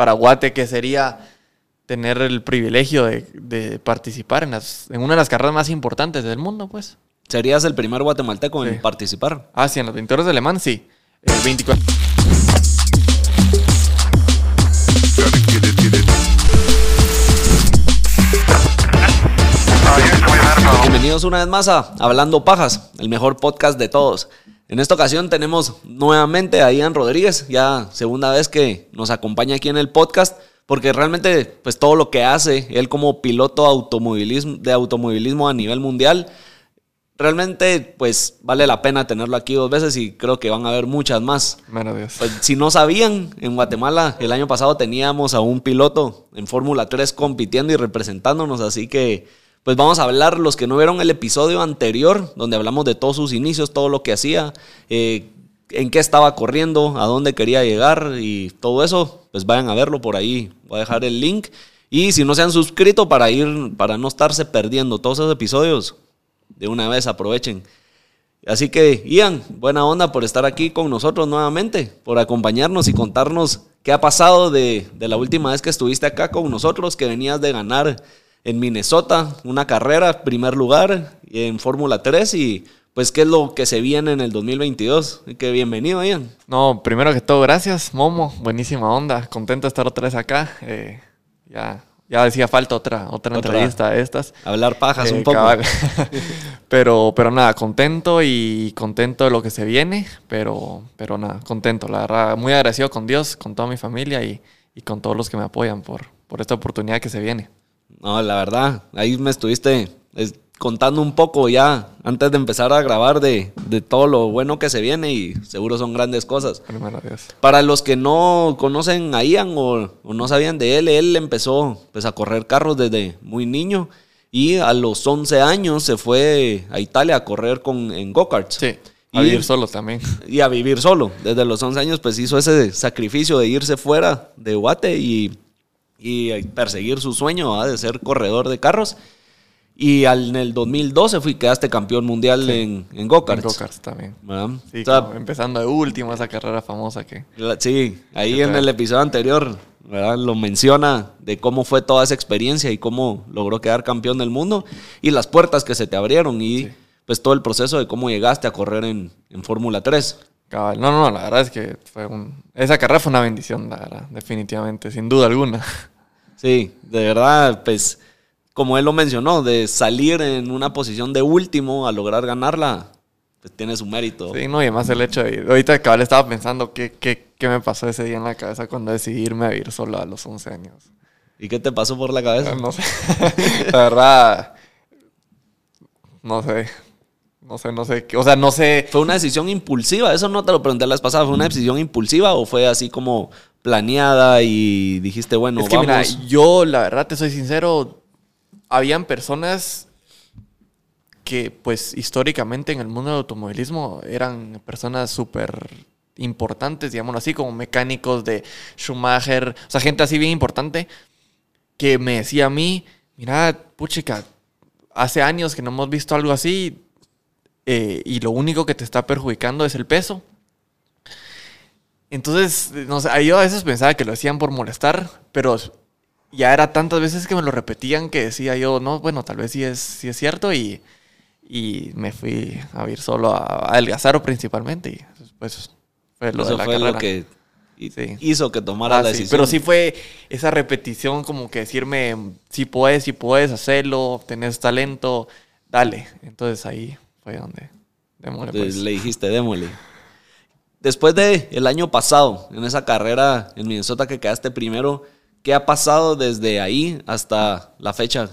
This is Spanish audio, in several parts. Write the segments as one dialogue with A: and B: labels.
A: para Guate, que sería tener el privilegio de, participar en, las, en una de las carreras más importantes del mundo, pues.
B: ¿Serías el primer guatemalteco en participar?
A: Ah, sí, en los 20 horas de Le Mans, sí. El 24.
B: Bienvenidos una vez más a Hablando Pajas, el mejor podcast de todos. En esta ocasión tenemos nuevamente a Ian Rodríguez, ya segunda vez que nos acompaña aquí en el podcast porque realmente pues todo lo que hace él como piloto automovilismo, de automovilismo a nivel mundial, realmente pues vale la pena tenerlo aquí dos veces y creo que van a haber muchas más. Pues, si no sabían, en Guatemala el año pasado teníamos a un piloto en Fórmula 3 compitiendo y representándonos, así que pues vamos a hablar los que no vieron el episodio anterior, donde hablamos de todos sus inicios, todo lo que hacía, eh, en qué estaba corriendo, a dónde quería llegar y todo eso, pues vayan a verlo por ahí. Voy a dejar el link. Y si no se han suscrito para ir, para no estarse perdiendo todos esos episodios, de una vez aprovechen. Así que, Ian, buena onda por estar aquí con nosotros nuevamente, por acompañarnos y contarnos qué ha pasado de, de la última vez que estuviste acá con nosotros, que venías de ganar en Minnesota una carrera, primer lugar, en Fórmula 3 y pues qué es lo que se viene en el 2022. Que bienvenido, Ian.
A: No, primero que todo, gracias, Momo. Buenísima onda. Contento de estar otra vez acá. Eh, ya, ya decía falta otra, otra, entrevista de estas.
B: Hablar pajas un eh, poco.
A: pero, pero nada, contento y contento de lo que se viene. Pero, pero nada, contento. La verdad, muy agradecido con Dios, con toda mi familia y, y con todos los que me apoyan por, por esta oportunidad que se viene.
B: No, la verdad, ahí me estuviste contando un poco ya antes de empezar a grabar de, todo lo bueno que se viene y seguro son grandes cosas. Para los que no conocen a Ian o, no sabían de él, él empezó pues, a correr carros desde muy niño y a los 11 años se fue a Italia a correr con, en go-karts.
A: Sí. A vivir solo también.
B: Y a vivir solo. Desde los 11 años pues hizo ese sacrificio de irse fuera de Guate y, y perseguir su sueño de ser corredor de carros. Y en el 2012 fui, quedaste campeón mundial en, en go-karts. En
A: go-karts también. Sí, empezando de último esa carrera famosa que...
B: Sí, ahí en el episodio anterior ¿verdad? lo menciona de cómo fue toda esa experiencia y cómo logró quedar campeón del mundo y las puertas que se te abrieron y pues todo el proceso de cómo llegaste a correr en, en Fórmula 3.
A: No, no, la verdad es que fue un... Esa carrera fue una bendición, la verdad, definitivamente, sin duda alguna.
B: Sí, de verdad, pues como él lo mencionó, de salir en una posición de último a lograr ganarla, pues tiene su mérito.
A: Sí, no, y además el hecho de... Ahorita cabal estaba pensando qué, qué, qué me pasó ese día en la cabeza cuando decidí irme a vivir solo a los 11 años.
B: ¿Y qué te pasó por la cabeza?
A: No sé. la verdad, no sé. No sé, no sé. O sea, no sé.
B: ¿Fue una decisión impulsiva? Eso no te lo pregunté la vez pasada. ¿Fue una decisión impulsiva o fue así como planeada y dijiste, bueno,
A: es que, Mira, yo, la verdad, te soy sincero, habían personas que pues históricamente en el mundo del automovilismo eran personas súper importantes, digámoslo así, como mecánicos de Schumacher, o sea, gente así bien importante, que me decía a mí, mira, puchica, hace años que no hemos visto algo así eh, y lo único que te está perjudicando es el peso. Entonces, no sé, yo a veces pensaba que lo hacían por molestar, pero ya era tantas veces que me lo repetían que decía yo, no, bueno, tal vez sí es, sí es cierto y, y me fui a ir solo a, a principalmente y después
B: fue lo de la fue lo que hizo que tomara ah, la decisión.
A: pero sí fue esa repetición como que decirme, si puedes, si puedes hacerlo, tenés talento, dale. Entonces ahí fue donde.
B: Pues. Le dijiste, démosle. Después de el año pasado, en esa carrera en Minnesota que quedaste primero, ¿Qué ha pasado desde ahí hasta la fecha?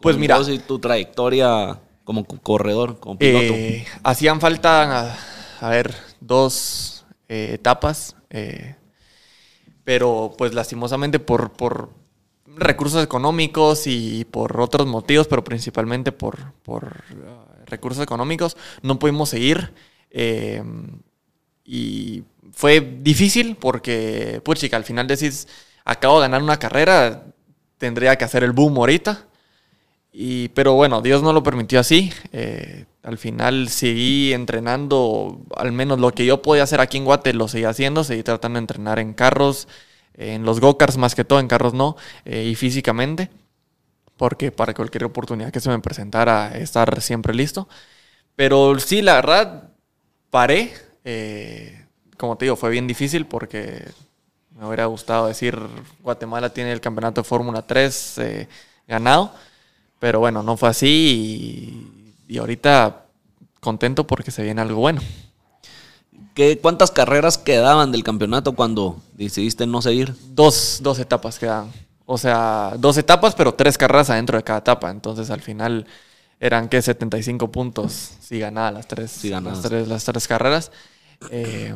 A: Pues mira.
B: Y tu trayectoria como corredor, como piloto.
A: Eh, hacían falta, a, ver, dos eh, etapas. Eh, pero pues lastimosamente por, por, recursos económicos y por otros motivos, pero principalmente por, por uh, recursos económicos, no pudimos seguir. Y fue difícil porque, pues chica, al final decís acabo de ganar una carrera, tendría que hacer el boom ahorita. Y, pero bueno, Dios no lo permitió así. Eh, al final seguí entrenando, al menos lo que yo podía hacer aquí en Guate lo seguí haciendo, seguí tratando de entrenar en carros, en los go-karts más que todo, en carros no, eh, y físicamente, porque para cualquier oportunidad que se me presentara, estar siempre listo. Pero sí, la verdad, paré. Eh, como te digo, fue bien difícil porque me hubiera gustado decir Guatemala tiene el campeonato de Fórmula 3 eh, ganado. Pero bueno, no fue así y, y ahorita contento porque se viene algo bueno.
B: ¿Qué, ¿Cuántas carreras quedaban del campeonato cuando decidiste no seguir?
A: Dos, dos etapas quedaban. O sea, dos etapas, pero tres carreras adentro de cada etapa. Entonces al final eran que 75 puntos si ganaba las tres,
B: Si
A: las tres, las tres carreras. Eh,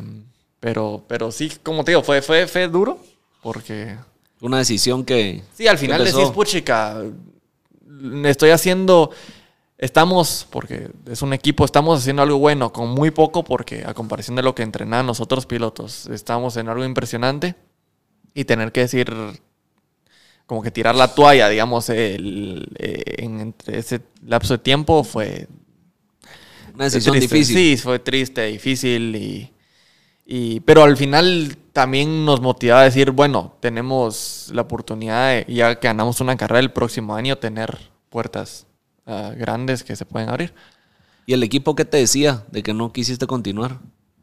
A: pero, pero sí, como te digo, fue, fue, fue duro porque
B: Una decisión que...
A: Sí, al final decís, puchica, estoy haciendo, estamos, porque es un equipo, estamos haciendo algo bueno con muy poco, porque a comparación de lo que entrenaban los otros pilotos, estamos en algo impresionante y tener que decir, como que tirar la toalla, digamos, el- eh, en entre ese lapso de tiempo fue
B: Una decisión
A: triste.
B: difícil.
A: Sí, fue triste, difícil y, y- pero al final también nos motivaba a decir, bueno, tenemos la oportunidad de, ya que ganamos una carrera el próximo año, tener puertas ah, grandes que se pueden abrir.
B: ¿Y el equipo qué te decía de que no quisiste continuar?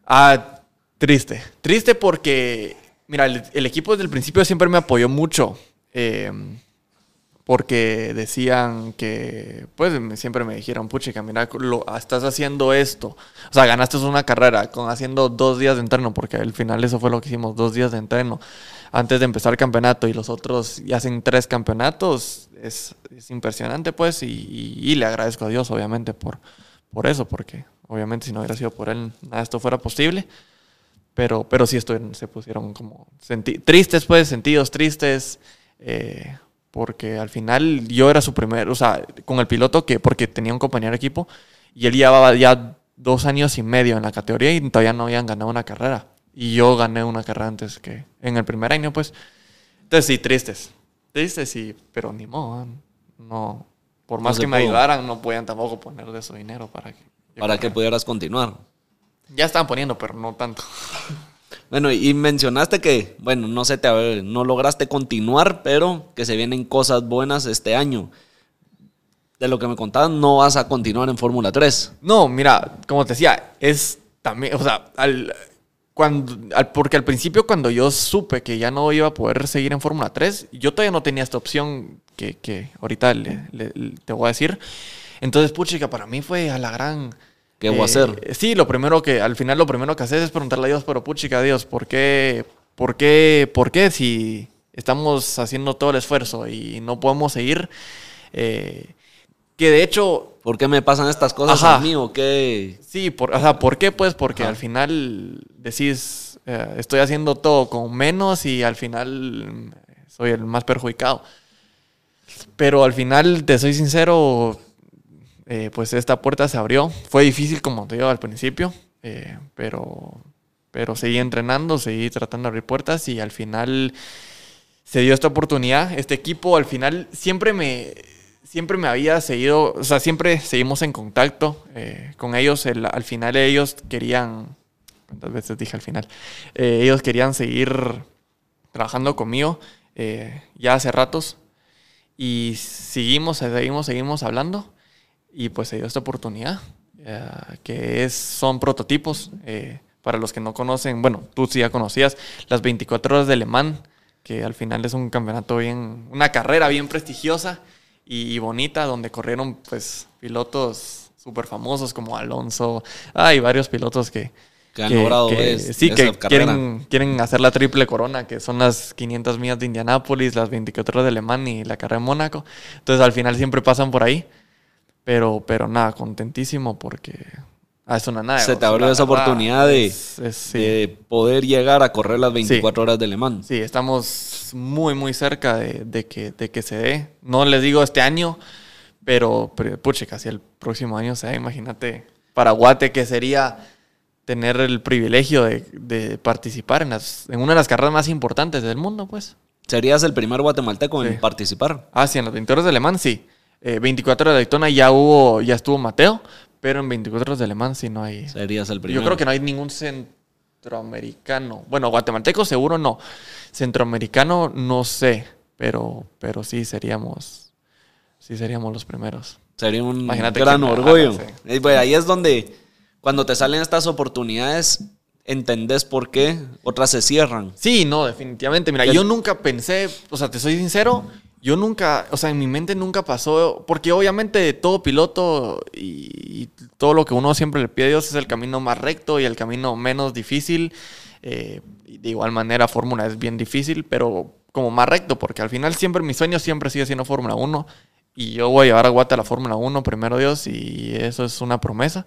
A: Ah, triste. Triste porque, mira, el, el equipo desde el principio siempre me apoyó mucho. eh, porque decían que, pues siempre me dijeron, puchica, mira, lo, estás haciendo esto. O sea, ganaste una carrera con haciendo dos días de entreno, porque al final eso fue lo que hicimos, dos días de entreno antes de empezar el campeonato y los otros ya hacen tres campeonatos. Es, es impresionante, pues, y, le agradezco a Dios, obviamente, por, por eso, porque obviamente si no hubiera sido por él, nada esto fuera posible. Pero, pero sí estoy, se pusieron como tristes, pues, sentidos tristes. eh, porque al final yo era su primer, o sea, con el piloto que, porque tenía un compañero de equipo y él llevaba ya dos años y medio en la categoría y todavía no habían ganado una carrera. Y yo gané una carrera antes que en el primer año, pues. Entonces sí, tristes. Tristes, sí, pero ni modo. No, por
B: No
A: más
B: se
A: que me
B: pudo.
A: ayudaran, no podían tampoco poner de su dinero para que.
B: Para que pudieras continuar.
A: Ya estaban poniendo, pero no tanto.
B: Bueno, y mencionaste que, bueno, no sé, no lograste continuar, pero que se vienen cosas buenas este año. De lo que me contabas, no vas a continuar en Fórmula 3.
A: No, mira, como te decía, es también, o sea, al, cuando, al- porque al principio cuando yo supe que ya no iba a poder seguir en Fórmula 3, yo todavía no tenía esta opción que, que ahorita le- te voy a decir. Entonces, puchica, para mí fue a la gran...
B: ¿Qué voy a hacer?
A: Sí, lo primero que, al final lo primero que haces es preguntarle a Dios, pero puchica, Dios, ¿por qué, por qué, por qué si estamos haciendo todo el esfuerzo y no podemos seguir? Eh, que de hecho,
B: ¿Por qué me pasan estas cosas
A: Ajá.
B: a mí o qué?
A: Sí, por, o sea, ¿por qué? Pues porque
B: Ajá.
A: al final decís, eh, estoy haciendo todo con menos y al final soy el más perjudicado. Pero al final, te soy sincero, eh, pues esta puerta se abrió. Fue difícil, como te digo al principio, eh, pero, pero seguí entrenando, seguí tratando de abrir puertas y al final se dio esta oportunidad. Este equipo al final siempre me, siempre me había seguido, o sea, siempre seguimos en contacto eh, con ellos. El- al final ellos querían, ¿cuántas veces dije al final? Ellos querían seguir trabajando conmigo ya hace ratos y seguimos, seguimos, seguimos hablando y pues se dio esta oportunidad eh, que es, son prototipos. eh, para los que no conocen, bueno, tú sí ya conocías las 24 horas de Le Mans, que al final es un campeonato bien, una carrera bien prestigiosa y, y bonita, donde corrieron pues pilotos súper famosos como Alonso, hay varios pilotos que,
B: Que han logrado es-
A: sí, que quieren, quieren hacer la triple corona, que son las 500 millas de Indianápolis, las 24 horas de Le Mans y la carrera de Mónaco. Entonces al final siempre pasan por ahí. Pero, pero nada, contentísimo porque ah, es una nada.
B: Se te abrió esa oportunidad de, de poder llegar a correr las 24 horas de Le Mans.
A: Sí, estamos muy, muy cerca de, de que, de que se dé. No les digo este año, pero, pero puche, casi el próximo año se da. Imagínate, para Guate, que sería tener el privilegio de, de participar en, las, en una de las carreras más importantes del mundo, pues.
B: ¿Serías el primer guatemalteco
A: Sí.
B: en participar?
A: Ah, sí, en las 24 horas de Le Mans, sí. Eh, 24 horas de Daytona ya hubo, ya estuvo Mateo, pero en 24 horas de Le Mans sí no hay.
B: Serías el primero.
A: Yo creo que no hay ningún cen- centroamericano. Bueno, guatemalteco seguro no. Centroamericano no sé, pero, pero sí seríamos, sí seríamos los primeros.
B: Sería un
A: Imagínate
B: gran orgullo.
A: sí.
B: Pues, ahí es donde, cuando te salen estas oportunidades, entendés por qué otras se cierran.
A: Sí, no, definitivamente. Mira, yo nunca pensé, o sea, te soy sincero, yo nunca, o sea, en mi mente nunca pasó, porque obviamente todo piloto y, todo lo que uno siempre le pide a Dios es el camino más recto y el camino menos difícil. Eh, de igual manera, Fórmula es bien difícil, pero como más recto, porque al final siempre mi sueño siempre sigue siendo Fórmula 1 y yo voy a llevar a Guate a la Fórmula 1, primero Dios, y eso es una promesa.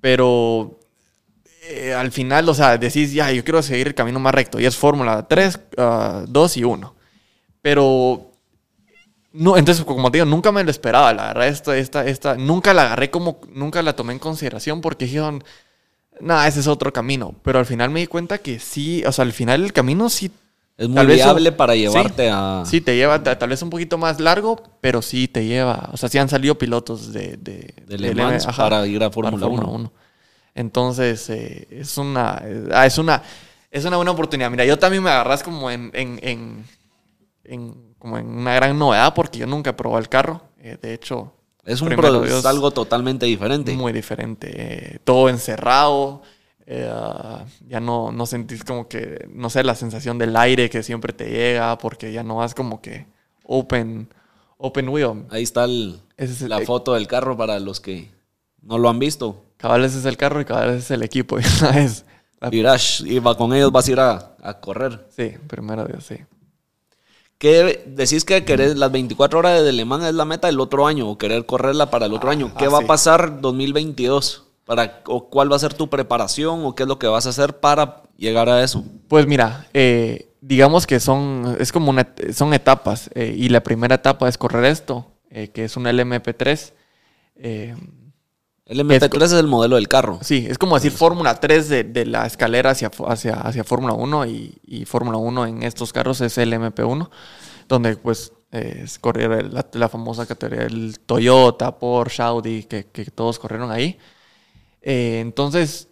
A: Pero eh, al final, o sea, decís, ya, yo quiero seguir el camino más recto. Y es Fórmula 3, 2 y 1. Pero, no, entonces, como te digo, nunca me lo esperaba, la verdad. Esta, esta, esta, nunca la agarré como, nunca la tomé en consideración porque dijeron, nada, ese es otro camino. Pero al final me di cuenta que sí, o sea, al final el camino sí.
B: Es muy viable
A: un-
B: para
A: sí,
B: llevarte a...
A: Sí, te lleva ta- tal vez un poquito más largo, pero sí te lleva. O sea, sí han salido pilotos de, de,
B: De
A: ajá,
B: para ir a Fórmula 1.
A: Entonces, eh, es una. eh, ah, es una. Es una buena oportunidad. Mira, yo también me agarras como en, en, en- en- como en una gran novedad porque yo nunca he probado el carro. Eh, de hecho,
B: Es, un es algo totalmente diferente.
A: muy diferente. eh, todo encerrado. eh, ah, ya no, no sentís como que, no sé, la sensación del aire que siempre te llega, porque ya no vas como que open, open wheel.
B: Ahí está el-
A: es el-
B: la
A: eh,
B: foto del carro para los que no lo han visto.
A: Cabal ese es el carro y cabal ese es el equipo. La-
B: Virash, y va con ellos vas a ir a, a correr.
A: Sí, primero Dios, sí.
B: ¿Qué decís que querés las 24 horas de Le Mans es la meta del otro año o querer correrla para el otro
A: Ah,
B: año? ¿Qué
A: ah,
B: va
A: sí.
B: a pasar 2022? Para, o ¿Cuál va a ser tu preparación o qué es lo que vas a hacer para llegar a eso?
A: Pues mira, eh, digamos que son, es como una, son etapas. eh, y la primera etapa es correr esto, eh, que es un LMP3. Eh,
B: El MP3 es, el modelo del carro.
A: sí, es como decir Fórmula 3 de, de la escalera hacia, hacia, hacia Fórmula 1 y, y Fórmula 1 en estos carros es el MP1, donde pues eh, es correr el- la, la famosa categoría del Toyota, Porsche, Audi, que, que todos corrieron ahí. Eh, entonces,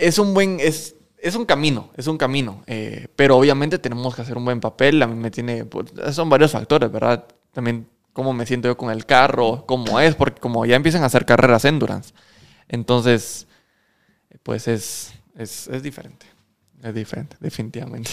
A: es un buen, es, es un camino, es un camino. eh, pero obviamente tenemos que hacer un buen papel. A mí me tiene, pues, son varios factores, ¿verdad? También cómo me siento yo con el carro, cómo es, porque como ya empiezan a hacer carreras endurance. Entonces, pues es, es, es diferente. Es diferente, definitivamente.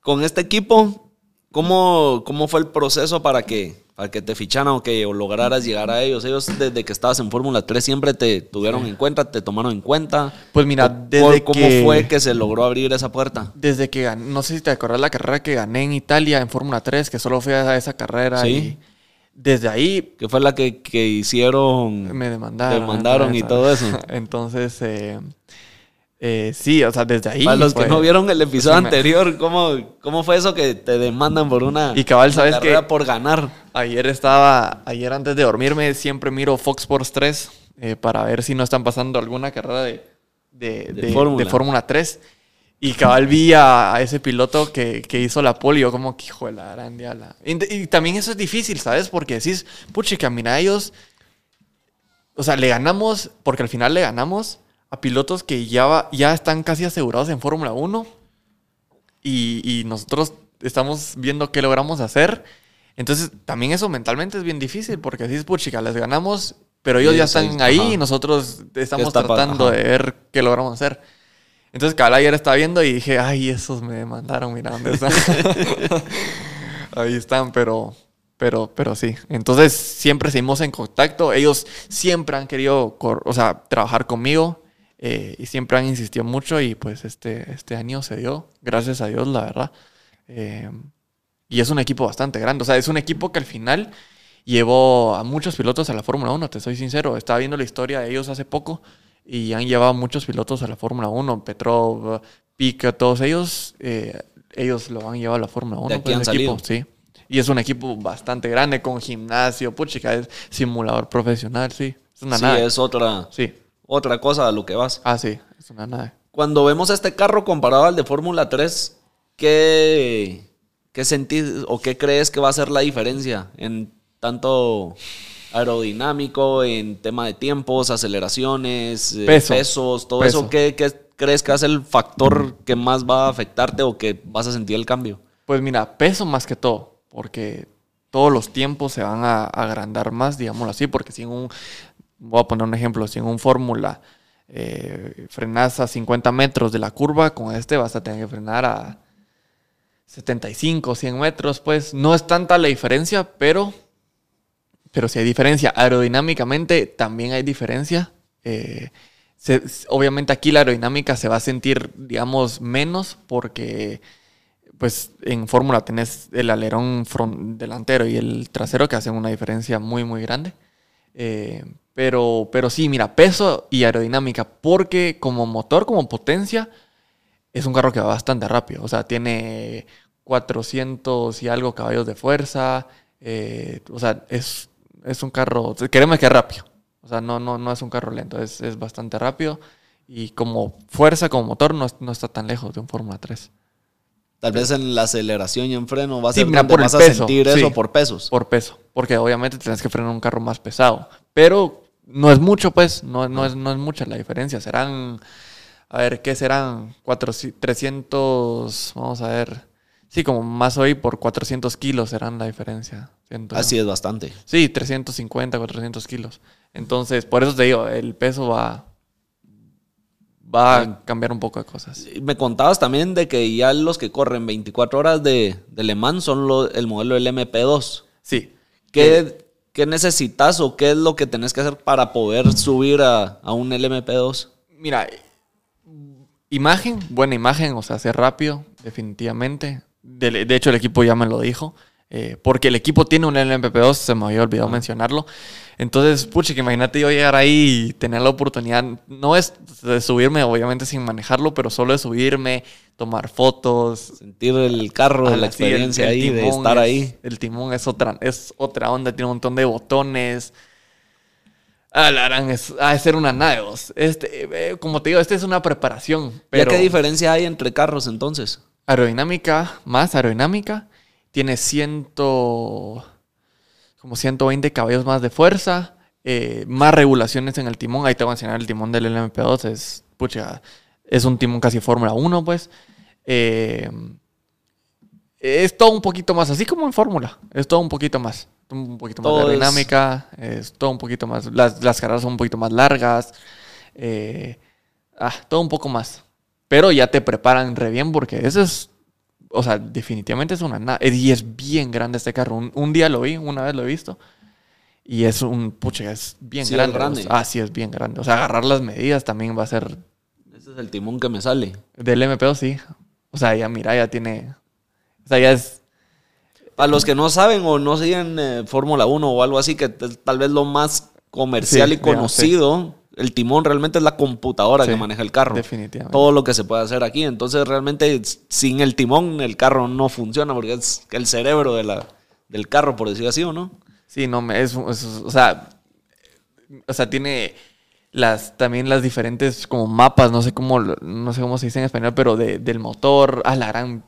B: Con este equipo, ¿cómo, cómo fue el proceso para que, para que te ficharan o que lograras llegar a ellos? Ellos desde que estabas en Fórmula 3 siempre te tuvieron en cuenta, te tomaron en cuenta.
A: Pues mira,
B: ¿O-
A: desde
B: ¿Cómo
A: que-
B: fue que se logró abrir esa puerta?
A: Desde que gané, no sé si te acuerdas la carrera que gané en Italia en Fórmula 3, que solo fui a esa carrera
B: Sí.
A: y desde ahí
B: Que fue la que, que hicieron.
A: me demandaron.
B: Demandaron y todo eso.
A: Entonces, eh, eh, sí, o sea, desde ahí.
B: Para los que no vieron el episodio
A: sí me-
B: anterior, ¿cómo, ¿cómo fue eso que te demandan por una,
A: Y cabal, ¿sabes
B: por ganar?
A: Ayer estaba, ayer antes de dormirme, siempre miro Fox Sports 3 eh, para ver si no están pasando alguna carrera de, de,
B: De
A: de
B: Fórmula
A: 3. Y cabal vi a, a ese piloto que, que hizo la yo como que hijo de la gran diabla. Y, y también eso es difícil, ¿sabes? Porque decís, puchica, mira, ellos... O sea, le ganamos, porque al final le ganamos a pilotos que ya, va- ya están casi asegurados en Fórmula 1 y, y nosotros estamos viendo qué logramos hacer. Entonces, también eso mentalmente es bien difícil porque decís, puchica, les ganamos, pero ellos
B: Sí,
A: ya
B: sí,
A: están ahí
B: ajá.
A: y nosotros estamos
B: está
A: tratando
B: ajá.
A: de ver qué logramos hacer. Entonces, cabal ayer estaba viendo y dije, ay, esos me demandaron, mira dónde están. Ahí están, pero, pero, pero sí. Entonces, siempre seguimos en contacto. Ellos siempre han querido, o sea, trabajar conmigo eh, y siempre han insistido mucho y pues este, este año se dio, gracias a Dios, la verdad. Eh, y es un equipo bastante grande. O sea, es un equipo que al final llevó a muchos pilotos a la Fórmula 1, te soy sincero. Estaba viendo la historia de ellos hace poco y han llevado muchos pilotos a la Fórmula 1. Petrov, Pica, todos ellos, eh, ellos lo han llevado a la Fórmula 1.
B: De aquí
A: pues,
B: han
A: equipo, sí. Y es un equipo bastante grande con gimnasio, puchica, es simulador profesional, sí. Es una
B: sí,
A: nave.
B: es otra,
A: Sí.
B: otra cosa a lo que vas.
A: Ah, sí, es una nave.
B: Cuando vemos este carro comparado al de Fórmula 3, ¿qué, ¿qué sentís o qué crees que va a ser la diferencia en tanto aerodinámico, en tema de tiempos, aceleraciones, eh,
A: Peso.
B: pesos, todo
A: Peso.
B: eso? ¿qué, qué, crees que ser el factor que más va a afectarte o que vas a sentir el cambio?
A: Pues mira, peso más que todo, porque todos los tiempos se van a agrandar más, digámoslo así, porque si en un, voy a poner un ejemplo, si en un fórmula eh, frenas a 50 metros de la curva, con este vas a tener que frenar a 75, 100 metros, pues no es tanta la diferencia, pero, pero sí hay diferencia. Aerodinámicamente también hay diferencia. Eh, obviamente aquí la aerodinámica se va a sentir, digamos, menos porque pues en Fórmula tenés el alerón delantero y el trasero que hacen una diferencia muy, muy grande. Eh, pero, pero sí, mira, peso y aerodinámica, porque como motor, como potencia, es un carro que va bastante rápido. O sea, tiene 400 y algo caballos de fuerza. Eh, o sea, es, es un carro, queremos que es rápido. O sea, no, no, no es un carro lento, es, es bastante rápido. Y como fuerza, como motor, no, no está tan lejos de un Fórmula 3.
B: Tal vez en la aceleración y en freno vas, a, vas a sentir eso por pesos.
A: Por peso, porque obviamente tienes que frenar un carro más pesado. Pero no es mucho, pues, no, no, es, no es mucha la diferencia. Serán, a ver, ¿qué serán? 400, 300, vamos a ver. Sí, como más hoy por 400 kilos serán la diferencia.
B: Así es bastante.
A: Sí, 350, 400 kilos. Entonces, por eso te digo, el peso va, va a cambiar un poco de cosas.
B: Me contabas también de que ya los que corren 24 horas de, de Le Mans son el modelo del MP2.
A: Sí.
B: ¿Qué, ¿Qué, necesitas o qué es lo que tenés que hacer para poder subir a, a un LMP2?
A: Mira, imagen, buena imagen, o sea, ser rápido, definitivamente. De, de hecho, el equipo ya me lo dijo. Eh, porque el equipo tiene un LMP2, se me había olvidado mencionarlo. Entonces, pucha, que imagínate yo llegar ahí y tener la oportunidad, no es de subirme, obviamente sin manejarlo, pero solo de subirme, tomar fotos.
B: Sentir el carro, la experiencia ahí, de estar ahí.
A: El timón es otra, es otra onda, tiene un montón de botones. Ah, la harán, es, a ser una nave. Este, eh, como te digo, esta es una preparación. Pero
B: qué diferencia hay entre carros entonces?
A: Aerodinámica, más aerodinámica tiene ciento, como 120 caballos más de fuerza, eh, más regulaciones en el timón. Ahí te voy a enseñar el timón del LMP2. Es, pucha, es un timón casi Fórmula 1, pues. Eh, es todo un poquito más, así como en Fórmula. Es todo un poquito más. Un poquito más de dinámica. Es... todo un poquito más. Las, las carreras son un poquito más largas. Eh, ah, todo un poco más. Pero ya te preparan re bien porque eso es o sea, definitivamente es una nave. Y es bien grande este carro. Un, día lo vi, una vez lo he visto. Y es un, pucha, es bien grande. ah, sí, es bien grande. O sea, agarrar las medidas también va a ser...
B: Ese es el timón que me sale.
A: Del MPO, sí. O sea, ya mira, ya tiene... O sea, ya es...
B: Para los que no saben o no siguen eh, Fórmula 1 o algo así, que tal vez lo más comercial y conocido el timón realmente es la computadora que maneja el carro.
A: Definitivamente.
B: Todo lo que se puede hacer aquí. Entonces, realmente, sin el timón, el carro no funciona porque es el cerebro de la, del carro, por decir así, ¿o no?
A: Sí, no, es, o sea, o sea, tiene las también las diferentes como mapas, no sé cómo, no sé cómo se dice en español, pero del motor, a la gran,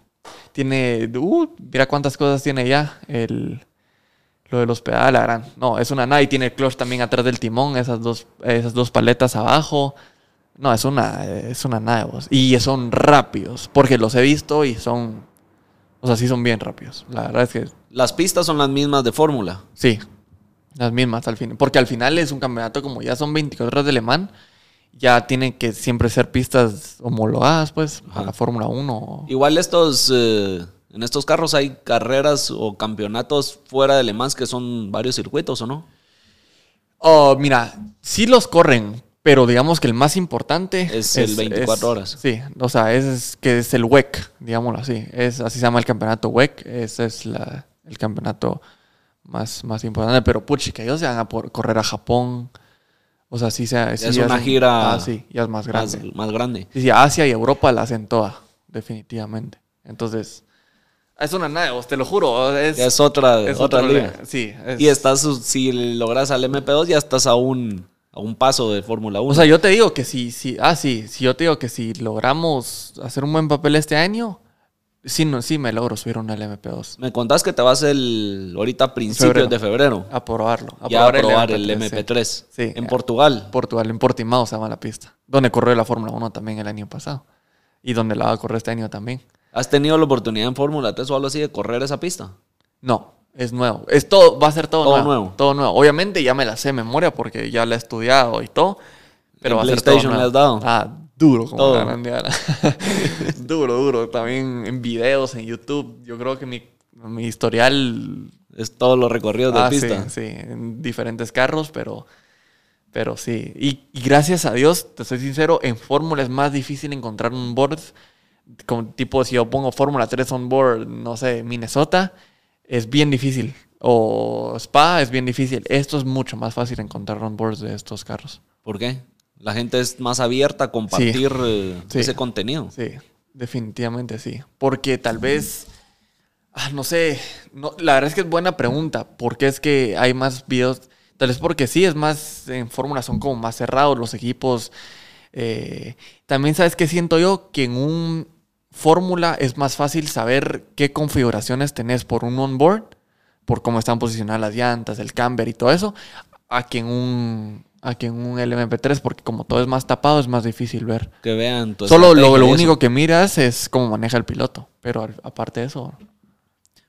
A: tiene, uh, mira cuántas cosas tiene ya el lo de los pedales, la gran. No, es una nave. Tiene el clutch también atrás del timón, esas dos, esas dos paletas abajo. No, es una, es una nave. Y son rápidos, porque los he visto y son. O sea, sí son bien rápidos. La verdad es que.
B: Las pistas son las mismas de fórmula.
A: Sí, las mismas al final. Porque al final es un campeonato, como ya son 24 horas de Le Mans, ya tienen que siempre ser pistas homologadas, pues, a la Fórmula 1.
B: Igual estos. Eh, en estos carros hay carreras o campeonatos fuera de Le Mans que son varios circuitos, ¿o no?
A: Oh, mira, sí los corren, pero digamos que el más importante
B: es, el 24 horas.
A: Sí, o sea, es, que es el WEC, digámoslo así. Es, así se llama el campeonato WEC. Ese es el campeonato más, más importante. Pero puchi, que ellos se van a por correr a Japón. O sea, sí, se,
B: es una gira.
A: Ah, sí, ya es más grande.
B: Más, grande.
A: Sí, Asia y Europa la hacen toda, definitivamente. Entonces, es una nave, te lo juro. Es,
B: otra, otra liga.
A: Sí.
B: Y estás, si logras al MP2, ya estás a un, a un paso de Fórmula 1.
A: O sea, yo te digo que si, si, ah, sí, si yo te digo que si logramos hacer un buen papel este año, sí, no, sí me logro subir un LMP2.
B: Me contás que te vas el, ahorita a principios de febrero.
A: A probarlo.
B: A probar, a probar el, MP3.
A: Sí.
B: En Portugal.
A: Portugal, en Portimao se llama la pista. donde corrió la Fórmula 1 también el año pasado. Y donde la va a correr este año también.
B: ¿Has tenido la oportunidad en Fórmula 3 o algo así de correr esa pista?
A: No, es nuevo. Es todo, va a ser todo,
B: Todo
A: nuevo,
B: nuevo.
A: Todo nuevo. Obviamente ya me la sé de memoria porque ya la he estudiado y todo. Pero
B: ¿En
A: va a ser todo
B: le
A: nuevo.
B: has dado?
A: Ah, duro como
B: Todo.
A: la duro, duro. También en videos, en YouTube. Yo creo que mi, mi historial
B: Es todos los recorridos de
A: Ah,
B: pista.
A: Sí, sí, en diferentes carros, pero, pero sí. Y, y gracias a Dios, te soy sincero, en Fórmula es más difícil encontrar un board, como tipo si yo pongo Fórmula 3 on board, no sé, Minnesota, es bien difícil. O Spa es bien difícil. Esto es mucho más fácil encontrar on boards de estos carros.
B: ¿Por qué? La gente es más abierta a compartir eh,
A: Sí.
B: ese contenido.
A: Sí, definitivamente sí. Porque tal vez, ah, no sé, no, la verdad es que es buena pregunta. ¿Por qué es que hay más videos? Tal vez porque sí, es más, en Fórmula son como más cerrados los equipos. Eh, también sabes que siento yo que en un Fórmula es más fácil saber qué configuraciones tenés por un onboard, por cómo están posicionadas las llantas, el camber y todo eso, a que en un, a que en un LMP3, porque como todo es más tapado, es más difícil ver.
B: Que vean tu
A: Solo lo, lo único que miras es cómo maneja el piloto. Pero aparte de eso,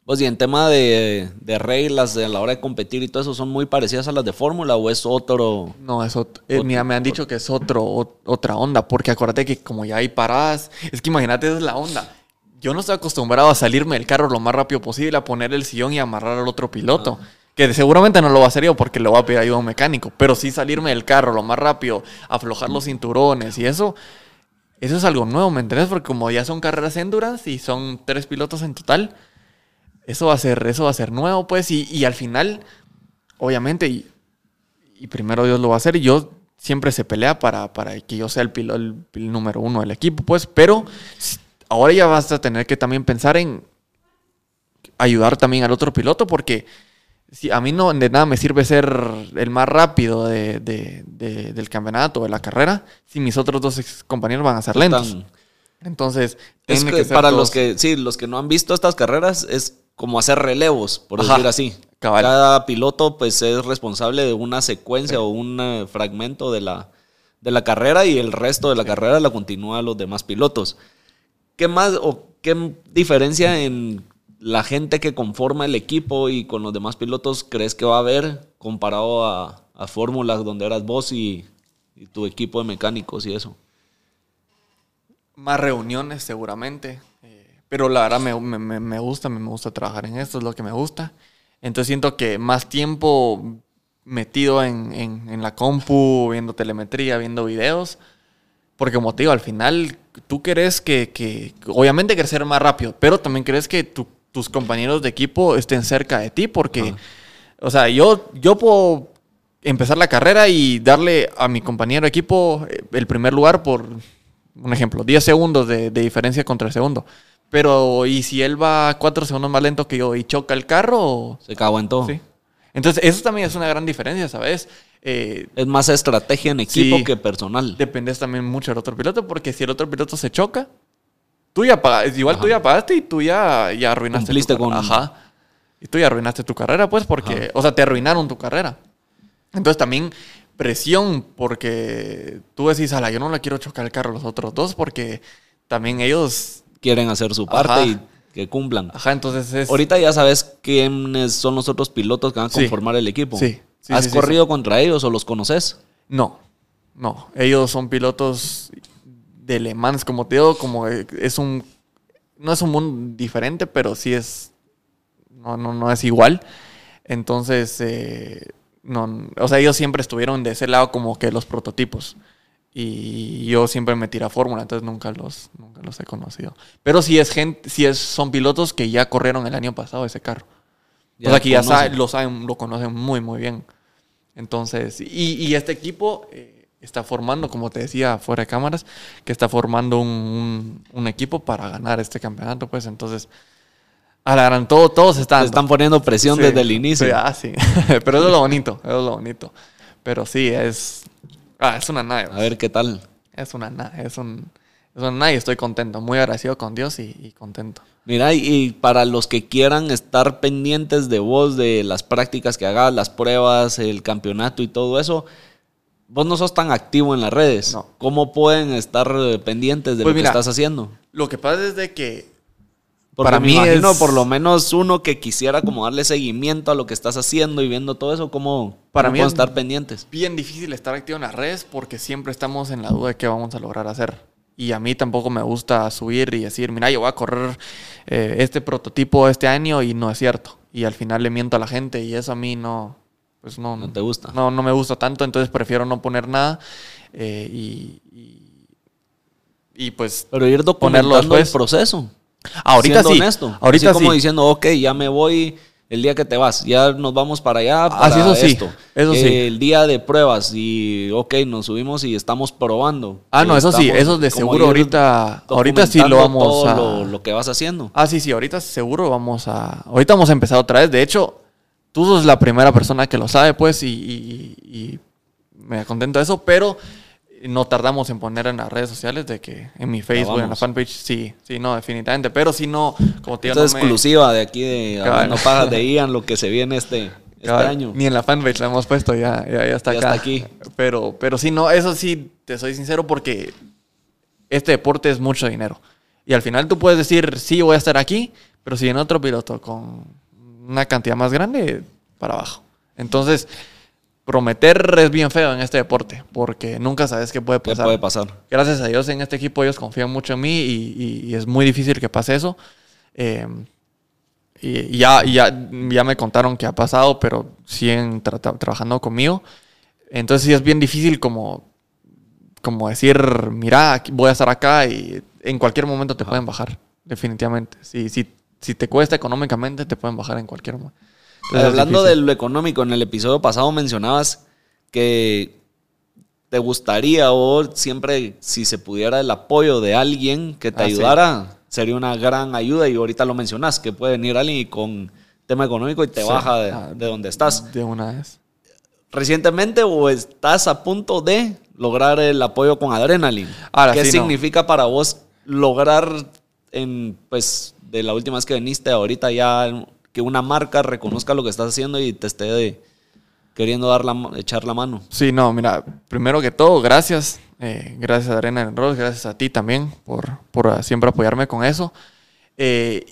B: Pues y en tema de, de reglas de la hora de competir y todo eso, ¿son muy parecidas a las de Fórmula o es otro?
A: no, es otro. eh,
B: Otro-
A: mira, me han dicho que es otro, ot- otra onda. Porque acuérdate que como ya hay paradas, es que imagínate, esa es la onda. Yo no estoy acostumbrado a salirme del carro lo más rápido posible, a poner el sillón y amarrar al otro piloto. Que seguramente no lo va a hacer yo porque le voy a pedir ayuda a un mecánico. Pero sí salirme del carro lo más rápido, aflojar los cinturones y eso. Eso es algo nuevo, ¿me entiendes? Porque como ya son carreras endurance y son tres pilotos en total, eso va a ser, eso va a ser nuevo, pues. Y, y al final, obviamente, y, y primero Dios lo va a hacer, y yo siempre se pelea para, para que yo sea el, pilo- el, el número uno del equipo, pues. Pero ahora ya vas a tener que también pensar en ayudar también al otro piloto, porque si a mí no de nada me sirve ser el más rápido de- de- de- del campeonato, de la carrera, si mis otros dos ex- compañeros van a ser lentos. Entonces,
B: Es que para
A: todos-
B: los que, sí, los que no han visto estas carreras, es como hacer relevos, por
A: Ajá,
B: decir así.
A: cabal.
B: Cada piloto pues es responsable de una secuencia o un eh, fragmento de la, de la carrera y el resto de la carrera la continúa los demás pilotos. ¿Qué más o qué diferencia en la gente que conforma el equipo y con los demás pilotos crees que va a haber comparado a, a fórmulas donde eras vos y, y tu equipo de mecánicos y eso?
A: Más reuniones seguramente. Pero la verdad me, me- me- gusta, me, gusta trabajar en esto, es lo que me gusta. Entonces siento que más tiempo metido en, en- en la compu, viendo telemetría, viendo videos. Porque como te digo, al final tú querés que, que obviamente crecer más rápido, pero también crees que tu- tus compañeros de equipo estén cerca de ti porque, o sea, yo, yo puedo empezar la carrera y darle a mi compañero de equipo el primer lugar por, un ejemplo, 10 segundos de, de diferencia contra el segundo. Pero, ¿y si él va 4 segundos más lento que yo y choca el carro?
B: Se cagó en todo.
A: Sí. Entonces, eso también es una gran diferencia, ¿sabes? Eh,
B: Es más estrategia en equipo
A: Sí.
B: que personal.
A: dependes también mucho del otro piloto, porque si el otro piloto se choca, tú ya pagaste, igual tú ya pagaste y tú ya, ya arruinaste
B: Cumpliste
A: tu
B: con-
A: Ajá. Y tú ya arruinaste tu carrera, pues, porque,
B: Ajá.
A: o sea, te arruinaron tu carrera. Entonces también presión, porque tú decís, ala, yo no le quiero chocar el carro a los otros dos, porque también ellos,
B: Quieren hacer su parte
A: Ajá.
B: y que cumplan.
A: ajá, entonces es...
B: Ahorita ya sabes quiénes son los otros pilotos que van a
A: Sí.
B: conformar el equipo.
A: Sí. Sí,
B: ¿Has
A: sí,
B: corrido contra ellos o los conoces?
A: No, no. Ellos son pilotos de Le Mans, como te digo, como es un... No es un mundo diferente, pero sí es... No, no, no es igual. Entonces, eh, no, o sea, ellos siempre estuvieron de ese lado como que los prototipos. Y yo siempre me tira fórmula, entonces nunca los, nunca los he conocido. Pero sí es gente, sí es, son pilotos que ya corrieron el año pasado ese carro. o sea, que ya saben, lo saben, lo conocen muy, muy bien. Entonces, y, y este equipo eh, está formando, como te decía, fuera de cámaras, que está formando un, un- un equipo para ganar este campeonato, pues entonces, a la gran, todo, todos están...
B: Te están poniendo presión
A: Sí,
B: desde el inicio.
A: sí, ah, sí. Pero eso es lo bonito, eso es lo bonito. Pero sí, es... Ah, es una nave.
B: A ver qué tal.
A: Es una nave, es un... Es una nave y estoy contento, muy agradecido con Dios y, y contento.
B: Mira, y, para los que quieran estar pendientes de vos, de las prácticas que hagas, las pruebas, el campeonato y todo eso, vos no sos tan activo en las redes.
A: No.
B: ¿Cómo pueden estar eh, pendientes de
A: Pues
B: lo
A: mira,
B: que estás haciendo?
A: Lo que pasa es de que
B: Porque
A: para mí
B: imagino
A: es-
B: por lo menos uno que quisiera como darle seguimiento a lo que estás haciendo y viendo todo eso, ¿cómo,
A: Para
B: cómo
A: mí es-
B: estar pendientes?
A: bien difícil estar activo en las redes porque siempre estamos en la duda de qué vamos a lograr hacer. Y a mí tampoco me gusta subir y decir, mira, yo voy a correr eh, este prototipo este año y no es cierto. Y al final le miento a la gente y eso a mí no, pues no,
B: No te gusta.
A: No, no me gusta tanto, entonces prefiero no poner nada eh, y, y, y, pues
B: Pero ir
A: Ponerlo
B: documentando el
A: después.
B: proceso.
A: Ahorita
B: siendo
A: sí.
B: honesto.
A: Ahorita
B: Así como
A: sí.
B: diciendo, ok, ya me voy el día que te vas, ya nos vamos para allá, para
A: Ah, sí, eso sí,
B: esto.
A: eso sí.
B: El día de pruebas y, ok, nos subimos y estamos probando.
A: Ah, no, eso sí, eso de seguro ahorita, ahorita sí lo vamos
B: todo
A: a...
B: Lo, lo que vas haciendo.
A: Ah, sí, sí, ahorita seguro vamos a... Ahorita vamos a empezar otra vez. De hecho, tú sos la primera persona que lo sabe, pues, y, y- y me contento de eso, pero no tardamos en poner en las redes sociales de que en mi Facebook, en la fanpage, sí, sí, no, definitivamente. Pero si no, como te digo,
B: es
A: no me-
B: exclusiva de aquí de. Hablando Pajas de Ian, lo que se viene este, este año.
A: Ni en la fanpage la hemos puesto, ya, ya, ya está
B: Ya
A: acá.
B: está aquí.
A: Pero, pero sí, no, eso sí, te soy sincero porque este deporte es mucho dinero. Y al final tú puedes decir, sí, voy a estar aquí, pero si en otro piloto con una cantidad más grande, para abajo. Entonces, prometer es bien feo en este deporte porque nunca sabes qué puede
B: ¿Qué
A: pasar.
B: puede pasar?
A: Gracias a Dios en este equipo ellos confían mucho en mí y, y- y es muy difícil que pase eso. Eh, y ya, ya, ya me contaron que ha pasado, pero siguen tra- tra- trabajando conmigo. Entonces sí es bien difícil como, como decir, mira, voy a estar acá y en cualquier momento te pueden bajar, definitivamente. Si, si, si te cuesta económicamente, te pueden bajar en cualquier momento. Entonces,
B: Hablando de lo económico, en el episodio pasado mencionabas que te gustaría o siempre si se pudiera el apoyo de alguien que te
A: Ah, sí.
B: ayudara, sería una gran ayuda y ahorita lo mencionas, que puede venir alguien y con tema económico y te
A: Sí.
B: baja de,
A: Ah,
B: de donde estás.
A: De una vez.
B: Recientemente o estás a punto de lograr el apoyo con Adrenaline.
A: Ahora
B: ¿Qué
A: sí, no.
B: significa para vos lograr en pues de la última vez que viniste ahorita ya que una marca reconozca lo que estás haciendo y te esté queriendo dar la, ma- echar la mano?
A: Sí, no, mira, primero que todo, gracias. eh, gracias a Arena en Ross, gracias a ti también por, por ah, siempre apoyarme con eso. Eh,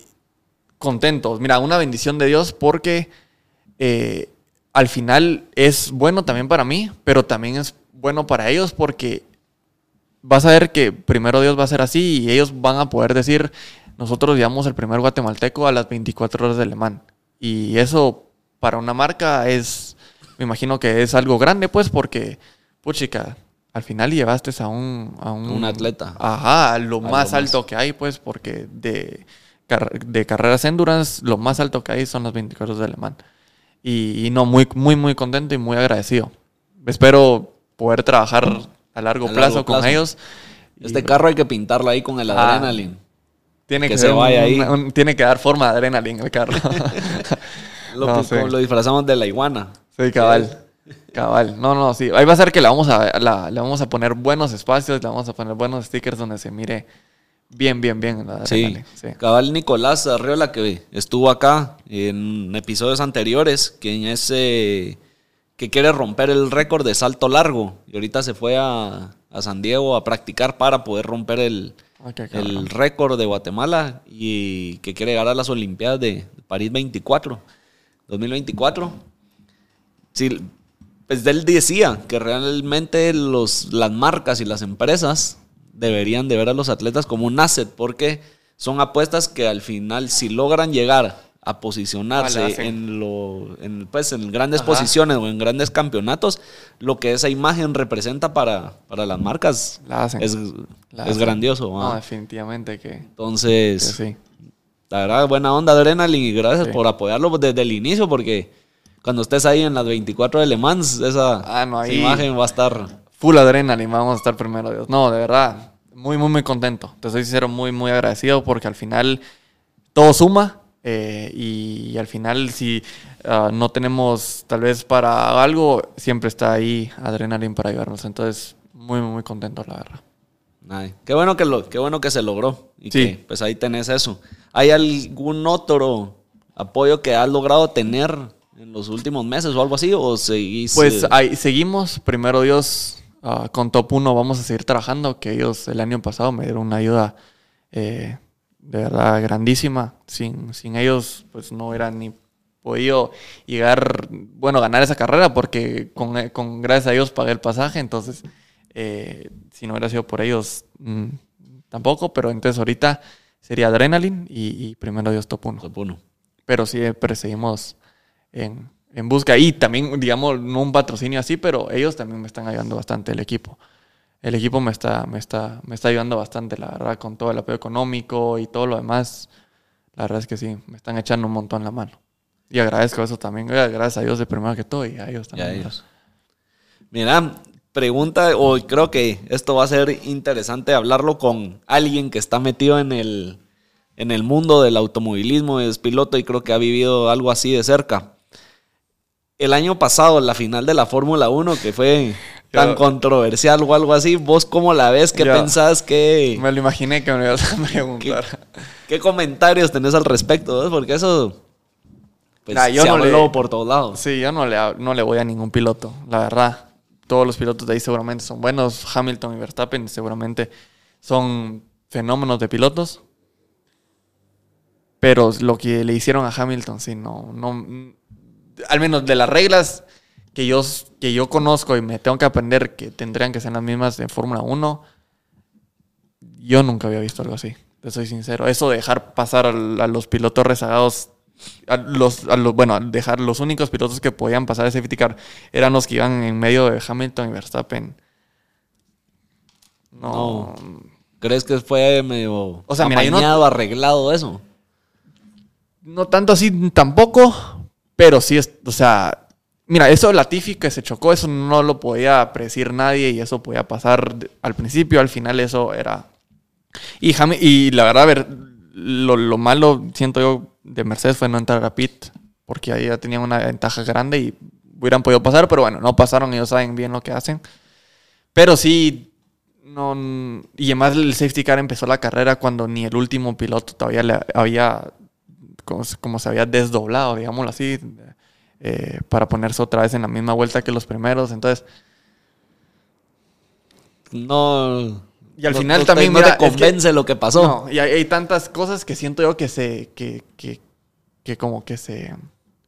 A: contentos, mira, una bendición de Dios porque eh, al final es bueno también para mí, pero también es bueno para ellos porque vas a ver que primero Dios va a ser así y ellos van a poder decir, nosotros llevamos el primer guatemalteco a las 24 horas de Le Mans. Y eso para una marca es, me imagino que es algo grande, pues, porque, puchica, al final llevaste a un... A un,
B: Un atleta.
A: Ajá, a lo más
B: más.
A: alto que hay, pues, porque de, de carreras endurance, lo más alto que hay son las 24 horas de Le Mans. Y, y no, muy, muy, muy contento y muy agradecido. Espero poder trabajar a largo,
B: A largo
A: plazo, con ellos.
B: Este
A: Y-
B: carro hay que pintarlo ahí con el
A: Ah,
B: Adrenaline.
A: Tiene
B: que
A: que,
B: se
A: un-
B: vaya ahí.
A: un- tiene que dar forma de adrenalina el carro.
B: Lo,
A: No, sí.
B: lo disfrazamos de la iguana.
A: Sí, cabal. Cabal. No, no, sí. Ahí va a ser que le vamos a, la- le vamos a poner buenos espacios, le vamos a poner buenos stickers donde se mire bien, bien, bien la.
B: Sí. Cabal Nicolás Arriola, que estuvo acá en episodios anteriores, quien es eh, que quiere romper el récord de salto largo. Y ahorita se fue a, a San Diego a practicar para poder romper el, El récord de Guatemala y que quiere llegar a las Olimpiadas de París 24, 2024. Sí, pues él decía que realmente los, las marcas y las empresas deberían de ver a los atletas como un asset porque son apuestas que al final si logran llegar a
A: Ah,
B: posicionarse en lo en, pues en grandes
A: Ajá.
B: posiciones o en grandes campeonatos lo que esa imagen representa para, para las marcas
A: La hacen.
B: es,
A: La
B: es
A: hacen.
B: grandioso
A: No,
B: ¿va?
A: definitivamente que, que
B: entonces
A: sí.
B: la verdad, buena onda, Adrenaline, y gracias
A: Sí.
B: por apoyarlo desde el inicio, porque cuando estés ahí en las 24 de Le Mans, esa,
A: Ah, no,
B: esa
A: ahí-
B: imagen va a estar.
A: Full adrenalina, vamos a estar primero Dios. No, de verdad, muy, muy, muy contento. Te soy sincero, muy, muy agradecido porque al final todo suma eh, y, al final si ah, no tenemos tal vez para algo, siempre está ahí Adrenaline para ayudarnos. Entonces, muy, muy, contento, la verdad.
B: Ay, qué bueno que lo, qué bueno que se logró. Y
A: Sí.
B: que pues ahí tenés eso. ¿Hay algún otro apoyo que has logrado tener en los últimos meses o algo así? ¿O seguís?
A: Pues
B: eh,
A: ahí seguimos. Primero Dios, ah, con Top 1 vamos a seguir trabajando, que ellos el año pasado me dieron una ayuda eh, de verdad grandísima. Sin, sin ellos, pues no hubiera ni podido llegar, bueno, ganar esa carrera, porque con, con gracias a ellos pagué el pasaje, entonces, eh, si no hubiera sido por ellos, mm, tampoco, pero entonces ahorita sería Adrenaline y, y primero Dios Top 1
B: top uno.
A: pero siempre seguimos en, en busca. Y también, digamos, no un patrocinio así, pero ellos también me están ayudando bastante, el equipo. El equipo me está, me está, me está ayudando bastante, la verdad, con todo el apoyo económico y todo lo demás. La verdad es que sí, me están echando un montón la mano. Y agradezco eso también. Gracias a Dios de primero que todo y a ellos también.
B: ellos. Mira, pregunta, o creo que esto va a ser interesante hablarlo con alguien que está metido en el, en el mundo del automovilismo, es piloto y creo que ha vivido algo así de cerca. El año pasado, la final de la Fórmula 1, que fue tan
A: Yo-
B: controversial o algo así, ¿vos cómo la ves? ¿Qué pensás? ¿Qué,
A: Me lo imaginé que me ibas a preguntar.
B: qué comentarios tenés al respecto? ves? Porque eso pues,
A: Nah, yo
B: se
A: no le-
B: habló por todos lados.
A: Sí, yo no le, no le voy a ningún piloto, la verdad. Todos los pilotos de ahí seguramente son buenos. Hamilton y Verstappen seguramente son fenómenos de pilotos. Pero lo que le hicieron a Hamilton, sí, no, no, al menos de las reglas que yo, que yo conozco y me tengo que aprender que tendrían que ser las mismas de Fórmula 1, yo nunca había visto algo así, te soy sincero. Eso de dejar pasar a, a los pilotos rezagados, a los, a los- bueno, dejar los únicos pilotos que podían pasar ese safety car eran los que iban en medio de Hamilton y Verstappen. No.
B: ¿Crees que fue medio
A: O sea, mira, no-
B: amañado, arreglado eso?
A: No tanto así tampoco, pero sí es, o sea, mira, eso Latifi que se chocó, eso no lo podía predecir nadie y eso podía pasar al principio, al final eso era... Y, y la verdad, a ver, lo, lo malo, siento yo, de Mercedes fue no entrar a pit, porque ahí ya tenían una ventaja grande y hubieran podido pasar, pero bueno, no pasaron, ellos saben bien lo que hacen. Pero sí, no, y además el safety car empezó la carrera cuando ni el último piloto todavía le había, como, como se había desdoblado, digámoslo así, eh, para ponerse otra vez en la misma vuelta que los primeros. Entonces,
B: No.
A: Y al
B: no-
A: final
B: no
A: también,
B: no
A: mira,
B: te
A: es que-
B: convence lo que pasó.
A: no, y hay, hay tantas cosas que siento yo que se, que, que, que como que se,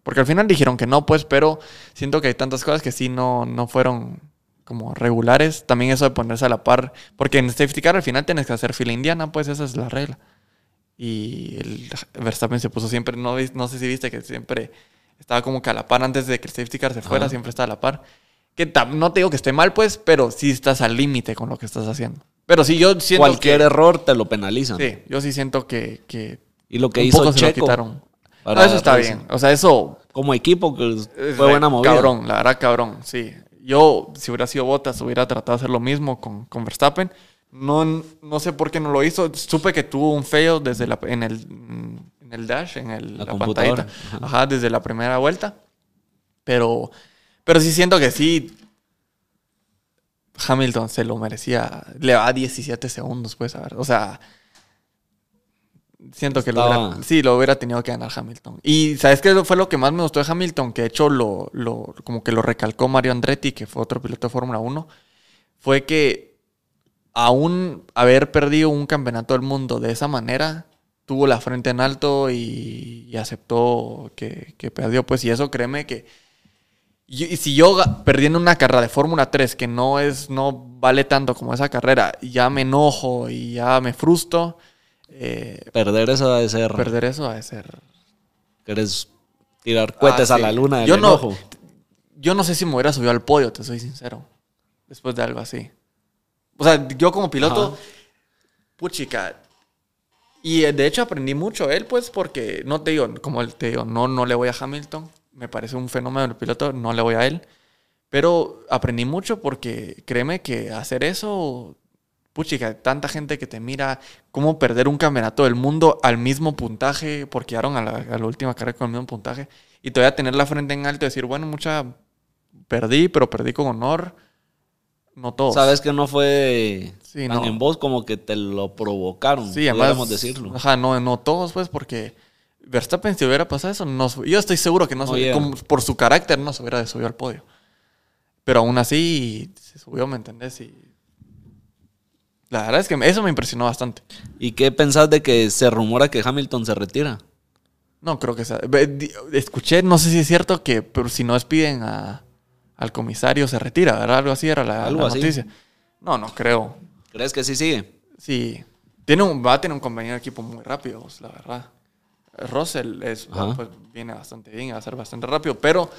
A: porque al final dijeron que no, pues, pero siento que hay tantas cosas que sí no, no fueron como regulares. También eso de ponerse a la par, porque en safety car al final tienes que hacer fila indiana, pues esa es la regla. Y el Verstappen se puso siempre, no, no sé si viste que siempre estaba como que a la par antes de que el safety car se fuera,
B: Ajá.
A: siempre estaba a la par. Que no te digo que esté mal, pues, pero sí estás al límite con lo que estás haciendo. Pero sí, yo siento
B: Cualquier
A: que-
B: error te lo penalizan.
A: Sí, yo sí siento que, que
B: Y lo que
A: un
B: hizo
A: poco se lo
B: Checo
A: quitaron.
B: para
A: No, eso está bien. O sea, eso
B: como equipo que fue buena movida.
A: Cabrón, la verdad, cabrón, sí. Yo, si hubiera sido Bottas, hubiera tratado de hacer lo mismo con, con Verstappen. No, no sé por qué no lo hizo. Supe que tuvo un feo desde la, en, el, en el dash, en el,
B: La
A: la, pantallita.
B: Ajá.
A: Desde la primera vuelta. Pero, pero sí siento que sí. Hamilton se lo merecía. Le va 17 segundos, pues, a ver. O sea, siento que lo
B: Estaba-
A: hubiera, sí, lo hubiera tenido que ganar Hamilton. Y ¿sabes qué fue lo que más me gustó de Hamilton? Que de hecho lo, lo, como que lo recalcó Mario Andretti, que fue otro piloto de Fórmula 1. Fue que aún haber perdido un campeonato del mundo de esa manera, tuvo la frente en alto y, y aceptó que, que perdió. Pues y eso créeme que... Y, si yo perdiendo una carrera de Fórmula 3 que no es no vale tanto como esa carrera, ya me enojo y ya me frustro, eh,
B: Perder eso de ser.
A: perder eso ha de ser...
B: Quieres tirar cohetes
A: Ah,
B: a la luna del
A: Yo no-
B: enojo.
A: Yo no sé si me hubiera subido al podio, te soy sincero. Después de algo así. O sea, yo como piloto,
B: Ajá.
A: puchica. Y eh, de hecho aprendí mucho él, pues, porque no te digo, como él te digo, no, no le voy a Hamilton. Me parece un fenómeno el piloto, no le voy a él. Pero aprendí mucho porque créeme que hacer eso, puchica, tanta gente que te mira, cómo perder un campeonato del mundo al mismo puntaje, porque llegaron a la, última carrera con el mismo puntaje, y todavía tener la frente en alto y decir, bueno, mucha, perdí, pero perdí con honor. No todos.
B: Sabes que no fue
A: Sí,
B: tan
A: no.
B: en voz como que te lo provocaron,
A: Sí,
B: podríamos
A: además,
B: decirlo.
A: Ajá, no, no todos, pues, porque Verstappen, si hubiera pasado eso, no, yo estoy seguro que no se,
B: Oye.
A: como por su carácter no se hubiera subido al podio. Pero aún así se subió, ¿me entendés? Y la verdad es que eso me impresionó bastante.
B: ¿Y qué pensás de que se rumora que Hamilton se retira?
A: No creo que sea. Escuché, no sé si es cierto que pero si no despiden a, al comisario se retira, ¿verdad? Algo así era la,
B: Algo
A: la
B: así.
A: noticia. No, no creo.
B: ¿Crees que sí sigue?
A: Sí. Tiene un, va a tener un compañero de equipo muy rápido, la verdad. Russell es, pues, viene bastante bien, va a ser bastante rápido, pero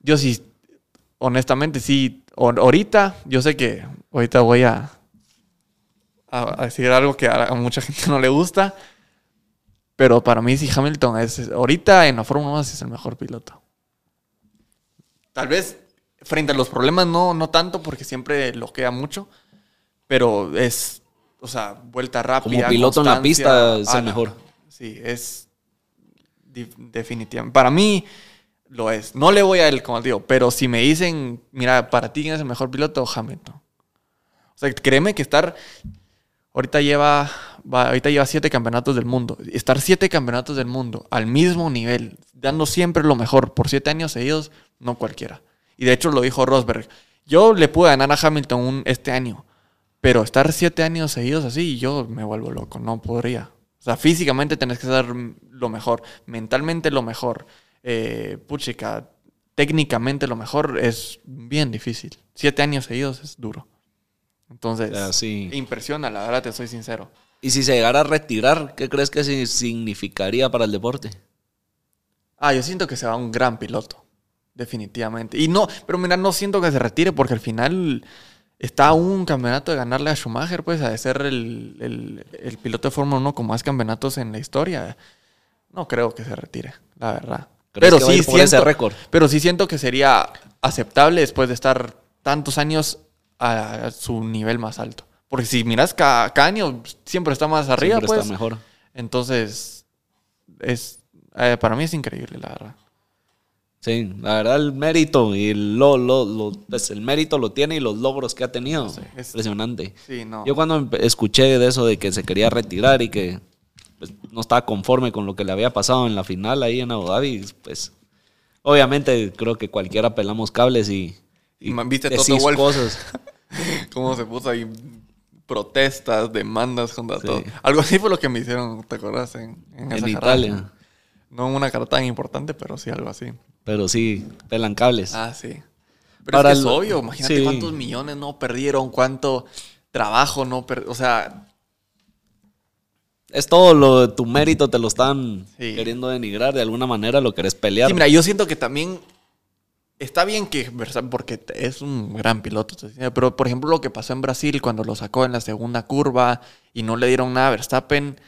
A: yo sí, honestamente, sí, ahor- ahorita, yo sé que ahorita voy a, decir algo que a, a mucha gente no le gusta, pero para mí sí Hamilton es, ahorita en la Fórmula 1 sí es el mejor piloto. Tal vez frente a los problemas no, no tanto, porque siempre lo queda mucho, pero es, o sea, vuelta rápida.
B: Como piloto en la pista es
A: Ah,
B: el
A: no.
B: mejor.
A: Sí, es definitivamente. Para mí lo es. No le voy a él, como digo, pero si me dicen, mira, para ti quién es el mejor piloto, Hamilton. O sea, créeme que estar ahorita lleva va- ahorita lleva siete campeonatos del mundo. Estar siete campeonatos del mundo al mismo nivel, dando siempre lo mejor por siete años seguidos, no cualquiera. Y de hecho lo dijo Rosberg. Yo le pude ganar a Hamilton un- este año, pero estar siete años seguidos así, yo me vuelvo loco, no podría. O sea, físicamente tenés que ser lo mejor, mentalmente lo mejor, eh, puchica, técnicamente lo mejor es bien difícil. Siete años seguidos es duro. Entonces,
B: sí.
A: impresiona, la verdad, te soy sincero.
B: Y si se llegara a retirar, ¿qué crees que significaría para el deporte?
A: Ah, yo siento que se va un gran piloto. Definitivamente. Y no, pero mira, no siento que se retire porque al final está un campeonato de ganarle a Schumacher, pues, a de ser el, el- el piloto de Fórmula 1 con más campeonatos en la historia. No creo que se retire, la verdad.
B: ¿Crees
A: Pero sí, siento,
B: récord?
A: pero sí siento que sería aceptable después de estar tantos años a su nivel más alto. Porque si miras cada, cada año siempre está más arriba,
B: Siempre
A: pues.
B: está mejor.
A: Entonces, es eh, para mí es increíble, la verdad.
B: Sí, la verdad el mérito y lo, lo, lo- pues, el mérito lo tiene y los logros que ha tenido.
A: Sí, es-
B: Impresionante.
A: Sí, no.
B: Yo cuando escuché de eso de que se quería retirar y que pues, no estaba conforme con lo que le había pasado en la final ahí en Abu Dhabi, pues obviamente creo que cualquiera pelamos cables y, y
A: ¿viste Toto
B: decís
A: Wolff?
B: cosas.
A: Cómo se puso ahí protestas, demandas contra
B: Sí.
A: todo. Algo así fue lo que me hicieron, ¿te acuerdas? En, en,
B: En
A: esa
B: Italia.
A: carrera. No una carrera tan importante, pero sí algo así.
B: Pero sí, pelan cables.
A: Ah, sí. Pero
B: Para
A: es que es
B: el-
A: obvio, imagínate
B: sí.
A: cuántos millones no perdieron, cuánto trabajo no perdieron. O sea,
B: Es todo lo de tu mérito, te lo están
A: Sí.
B: queriendo denigrar, de alguna manera lo querés pelear.
A: sí, mira, yo siento que también está bien que porque es un gran piloto, pero por ejemplo lo que pasó en Brasil cuando lo sacó en la segunda curva y no le dieron nada a Verstappen.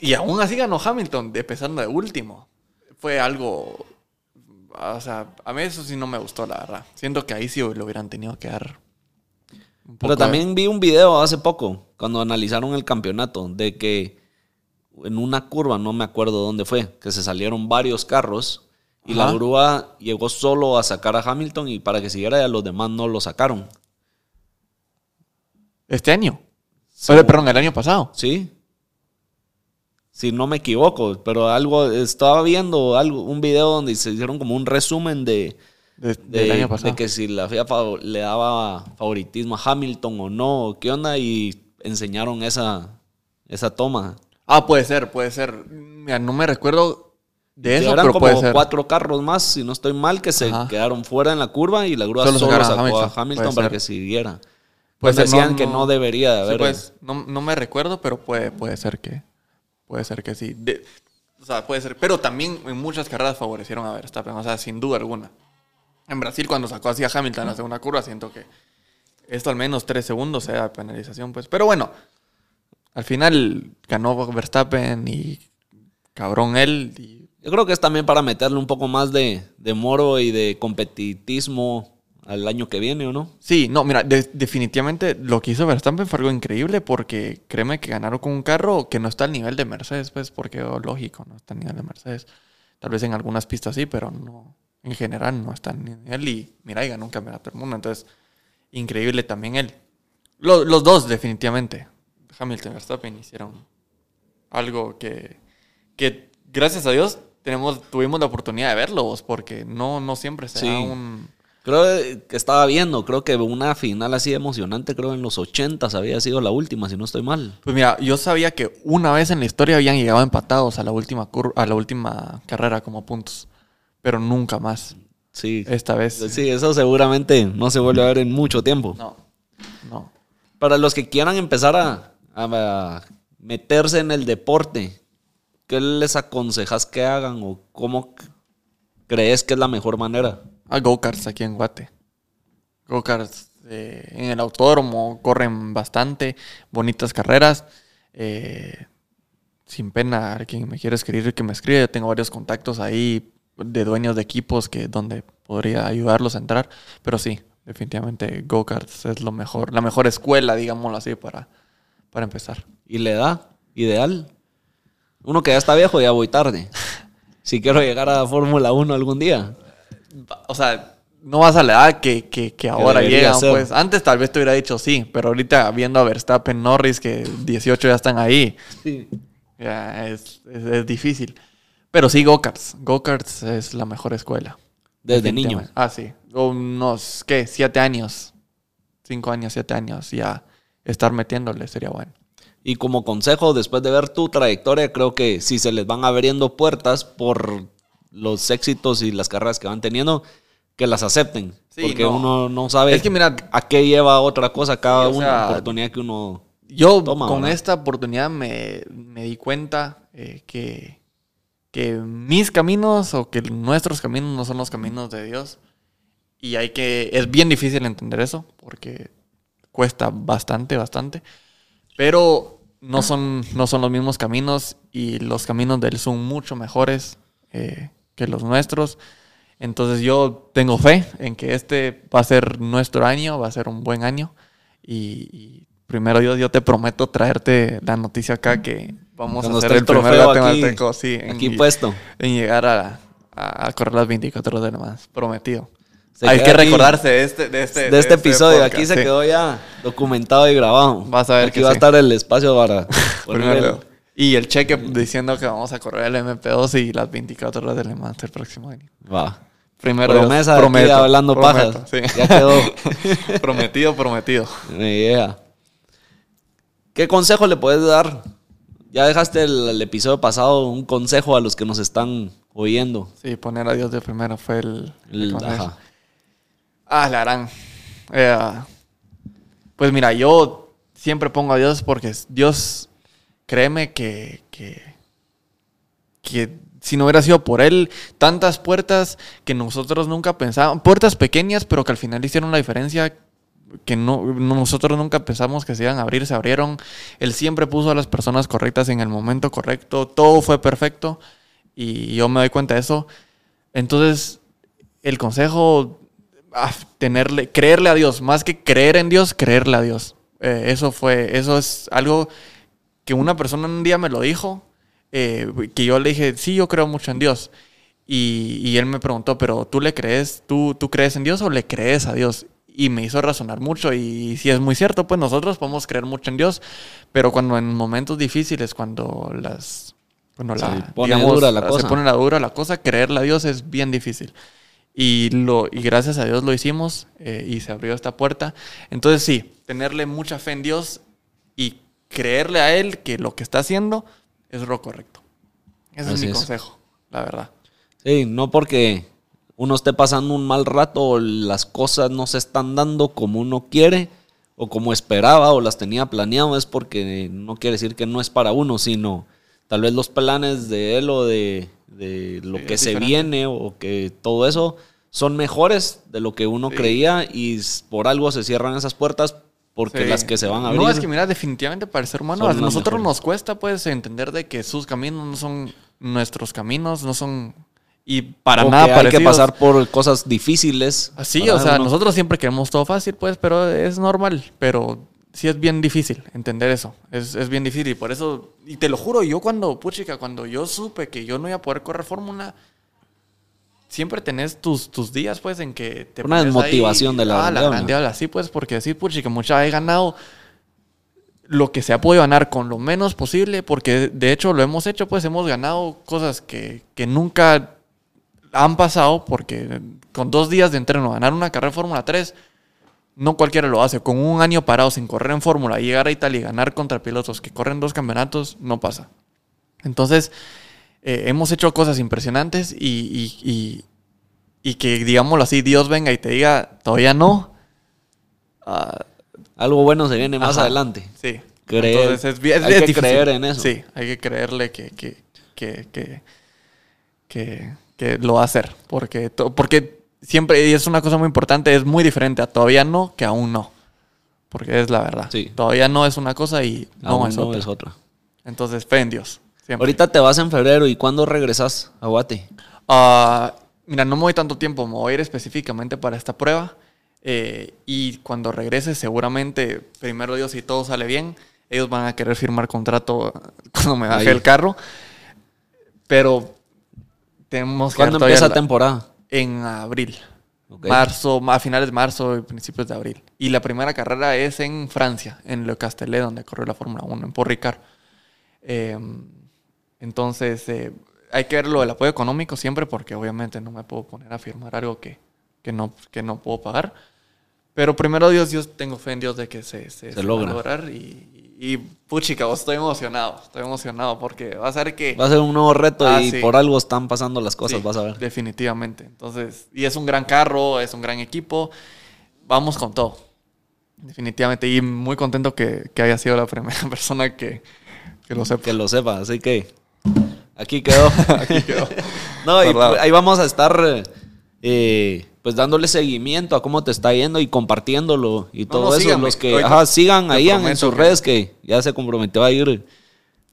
A: Y aún así ganó Hamilton, empezando de último. Fue algo. O sea, a mí eso sí no me gustó, la verdad. Siento que ahí sí lo hubieran tenido que dar.
B: Pero
A: de-
B: también vi un video hace poco, cuando analizaron el campeonato, de que en una curva, no me acuerdo dónde fue, que se salieron varios carros y la grúa llegó solo a sacar a Hamilton y para que siguiera ya los demás no lo sacaron.
A: Este año.
B: Sí.
A: Oye, perdón, el año pasado.
B: Sí. Si no me equivoco, pero algo, estaba viendo algo, un video donde se hicieron como un resumen de,
A: de-
B: de,
A: del año pasado.
B: de que si la FIA fav- le daba favoritismo a Hamilton o no, qué onda, y enseñaron esa, esa toma.
A: Ah, puede ser, puede ser. Mira, no me recuerdo de eso,
B: eran
A: pero
B: como
A: puede ser.
B: cuatro carros más, si no estoy mal, que se
A: Ajá.
B: quedaron fuera en la curva y la grúa
A: Solo
B: solo,
A: sacaron a
B: sacó a
A: Hamilton,
B: para
A: ser.
B: que siguiera. Pues decían que no debería de
A: Sí,
B: haber.
A: pues, no, no me recuerdo, pero puede, puede ser que. Puede ser que sí. O sea, puede ser. Pero también en muchas carreras favorecieron a Verstappen. O sea, sin duda alguna. En Brasil, cuando sacó así a Hamilton la segunda curva, siento que esto al menos tres segundos sea penalización, pues. Pero bueno, al final ganó Verstappen y cabrón él.
B: Yo creo que es también para meterle un poco más de, de moro y de competitismo al año que viene, ¿o no?
A: Sí, no, mira, de- definitivamente lo que hizo Verstappen fue algo increíble porque créeme que ganaron con un carro que no está al nivel de Mercedes, pues, porque oh, lógico, no está al nivel de Mercedes. Tal vez en algunas pistas sí, pero no, en general no está al nivel. Y mira, y ganó un campeonato del mundo, entonces, increíble también él. Lo- los dos, definitivamente. Hamilton y Verstappen hicieron algo que, que gracias a Dios tenemos, tuvimos la oportunidad de verlo, vos, porque no, no siempre se
B: Sí.
A: da un...
B: Creo que estaba viendo, creo que una final así emocionante, creo en los 80 había sido la última, si no estoy mal.
A: Pues mira, yo sabía que una vez en la historia habían llegado empatados a la última, cur- a la última carrera como puntos, pero nunca más.
B: Sí.
A: Esta vez.
B: Sí, eso seguramente no se vuelve a ver en mucho tiempo.
A: No, no.
B: Para los que quieran empezar a, a meterse en el deporte, ¿qué les aconsejas que hagan o cómo crees que es la mejor manera?
A: A go-karts aquí en Guate. Go-karts eh, en el autódromo corren bastante, bonitas carreras. eh, sin pena, quien me quiera escribir, que me escribe. Yo tengo varios contactos ahí de dueños de equipos que donde podría ayudarlos a entrar. Pero sí, definitivamente go-karts es lo mejor, la mejor escuela, digámoslo así, para, para empezar.
B: ¿Y le da? ¿Ideal? Uno que ya está viejo, ya voy tarde. Si quiero llegar a Fórmula 1 algún día.
A: O sea, no vas a la edad que, que, que ahora llegan,
B: ser.
A: pues. Antes tal vez te hubiera dicho sí, pero ahorita viendo a Verstappen, Norris, que 18 ya están ahí,
B: Sí.
A: ya es, es- es difícil. Pero sí, go-karts. Go-karts es la mejor escuela.
B: Desde niño.
A: Ah, sí. Unos, ¿qué? Siete años. Cinco años, siete años. Ya estar metiéndole sería bueno.
B: Y como consejo, después de ver tu trayectoria, creo que si se les van abriendo puertas por los éxitos y las carreras que van teniendo, que las acepten.
A: Sí,
B: porque
A: no.
B: uno no sabe
A: Es que mira,
B: a qué lleva otra cosa cada una oportunidad que uno...
A: Yo
B: Toma,
A: con
B: ¿verdad?
A: esta oportunidad me, me di cuenta eh, que, que mis caminos o que nuestros caminos no son los caminos de Dios. Y hay que. Es bien difícil entender eso, porque cuesta bastante, bastante. Pero no son, no son los mismos caminos y los caminos de Él son mucho mejores eh, que los nuestros. Entonces yo tengo fe en que este va a ser nuestro año, va a ser un buen año. Y, y primero Dios, yo te prometo traerte la noticia acá que vamos
B: Cuando
A: a hacer el primer
B: trofeo aquí-
A: guatemalteco, sí, en,
B: Aquí puesto.
A: en llegar a, a- correr las 24 horas de más, prometido.
B: Se
A: Hay que recordarse de este, de este,
B: de este episodio. Aquí se
A: sí.
B: quedó ya documentado y grabado.
A: Vas a ver
B: Aquí
A: que
B: va a estar el espacio para
A: Primero. Y el cheque diciendo que vamos a correr el MP2 y las 24 horas del Mans el próximo año.
B: Va.
A: Primero
B: Promesa
A: Dios,
B: de hablando
A: prometo,
B: pajas.
A: sí.
B: Ya quedó.
A: prometido, prometido.
B: Me llega. ¿Qué consejo le puedes dar? Ya dejaste el, el episodio pasado un consejo a los que nos están oyendo.
A: Sí, poner a Dios de primero fue el... el
B: El-
A: consejo.
B: ajá.
A: Ah, la harán. Eh, pues mira, yo siempre pongo a Dios porque Dios, créeme que, que, que si no hubiera sido por Él, tantas puertas que nosotros nunca pensábamos, puertas pequeñas, pero que al final hicieron la diferencia que no, nosotros nunca pensamos que se iban a abrir, se abrieron. Él siempre puso a las personas correctas en el momento correcto, todo fue perfecto y yo me doy cuenta de eso. Entonces, el consejo, ah, tenerle, creerle a Dios, más que creer en Dios, creerle a Dios. Eh, eso fue, eso es algo que una persona un día me lo dijo, eh, que yo le dije, sí, yo creo mucho en Dios. Y, y él me preguntó, pero ¿tú le crees, tú, tú crees en Dios o le crees a Dios? Y me hizo razonar mucho y si es muy cierto, pues nosotros podemos creer mucho en Dios, pero cuando en momentos difíciles, cuando las... Cuando
B: Se
A: la,
B: pone dura la cosa.
A: Se pone la dura la cosa, creerle a Dios es bien difícil. Y, lo, y gracias a Dios lo hicimos eh, y se abrió esta puerta. Entonces sí, tenerle mucha fe en Dios creerle a Él que lo que está haciendo es lo correcto. Ese es mi
B: es.
A: consejo, la verdad.
B: Sí, no porque uno esté pasando un mal rato o las cosas no se están dando como uno quiere o como esperaba o las tenía planeado, es porque no quiere decir que no es para uno, sino tal vez los planes de él o de, de lo
A: Sí,
B: que se
A: diferente.
B: viene o que todo eso son mejores de lo que uno
A: Sí.
B: creía y por algo se cierran esas puertas porque
A: Sí.
B: las que se van a abrir.
A: No, es que mira, definitivamente para el ser humano, a nosotros nos cuesta pues entender de que sus caminos no son nuestros caminos, no son... Y para
B: o
A: nada
B: que hay que pasar por cosas difíciles.
A: Así,
B: para
A: o sea,
B: uno.
A: nosotros siempre queremos todo fácil, pues, pero es normal. Pero sí es bien difícil entender eso. Es, es bien difícil. Y por eso, y te lo juro, yo cuando, puchica, cuando yo supe que yo no iba a poder correr fórmula, siempre tenés tus, tus días, pues, en que te
B: Una
A: ahí,
B: desmotivación de la
A: Ah, la
B: grandiola,
A: sí, pues, porque decir, puchica, mucha he ganado. lo que se ha podido ganar con lo menos posible, porque de hecho lo hemos hecho, pues hemos ganado cosas que, que nunca han pasado, porque con dos días de entreno ganar una carrera de Fórmula 3, no cualquiera lo hace. Con un año parado sin correr en Fórmula y llegar a Italia y ganar contra pilotos que corren dos campeonatos, no pasa. Entonces, eh, hemos hecho cosas impresionantes y, y- y- y que, digámoslo así, Dios venga y te diga, todavía no. ah,
B: Algo bueno se viene más
A: Ajá.
B: adelante.
A: Sí.
B: Creer.
A: Entonces es, es
B: Hay que
A: difícil.
B: creer en eso.
A: Sí, hay que creerle que, que, que, que, que- lo va a hacer. Porque, to- porque siempre, y es una cosa muy importante, es muy diferente a todavía no que aún no. Porque es la verdad.
B: Sí.
A: Todavía no es una cosa y no,
B: Aún
A: es,
B: no
A: otra.
B: es otra.
A: Entonces, fe en Dios. Siempre.
B: Ahorita te vas en febrero y ¿cuándo regresas a Guate?
A: Ah, mira, no me voy tanto tiempo, me voy a ir específicamente para esta prueba. eh, y cuando regrese, seguramente, primero Dios, si todo sale bien, ellos van a querer firmar contrato cuando me baje
B: Ahí.
A: el carro. Pero tenemos que
B: ¿Cuándo empieza
A: la-
B: temporada?
A: En abril. Marzo, a finales de marzo y principios de abril. Y la primera carrera es en Francia, en Le Castellet, donde corrió la Fórmula 1, en Port Ricard. Eh, entonces, eh, hay que ver lo del apoyo económico siempre, porque obviamente no me puedo poner a firmar algo que, que, no, que no puedo pagar. Pero primero Dios, yo tengo fe en Dios de que se, se,
B: Se
A: va a
B: logra.
A: lograr. Y, y, puchica, vos estoy emocionado. Estoy emocionado porque vas a ver que...
B: Va a ser un nuevo reto
A: Ah,
B: y
A: sí.
B: por algo están pasando las cosas,
A: Sí,
B: vas a ver.
A: Definitivamente. Entonces, y es un gran carro, es un gran equipo. Vamos con todo. Definitivamente. Y muy contento que, que haya sido la primera persona que, que lo sepa.
B: Que lo sepa, así que aquí quedó.
A: Aquí quedó.
B: no, y
A: Guardado.
B: ahí vamos a estar eh, pues dándole seguimiento a cómo te está yendo y compartiéndolo y todo
A: no,
B: eso.
A: síganme.
B: Los que ajá, sigan ahí en, sus
A: que-
B: redes que ya se comprometió a ir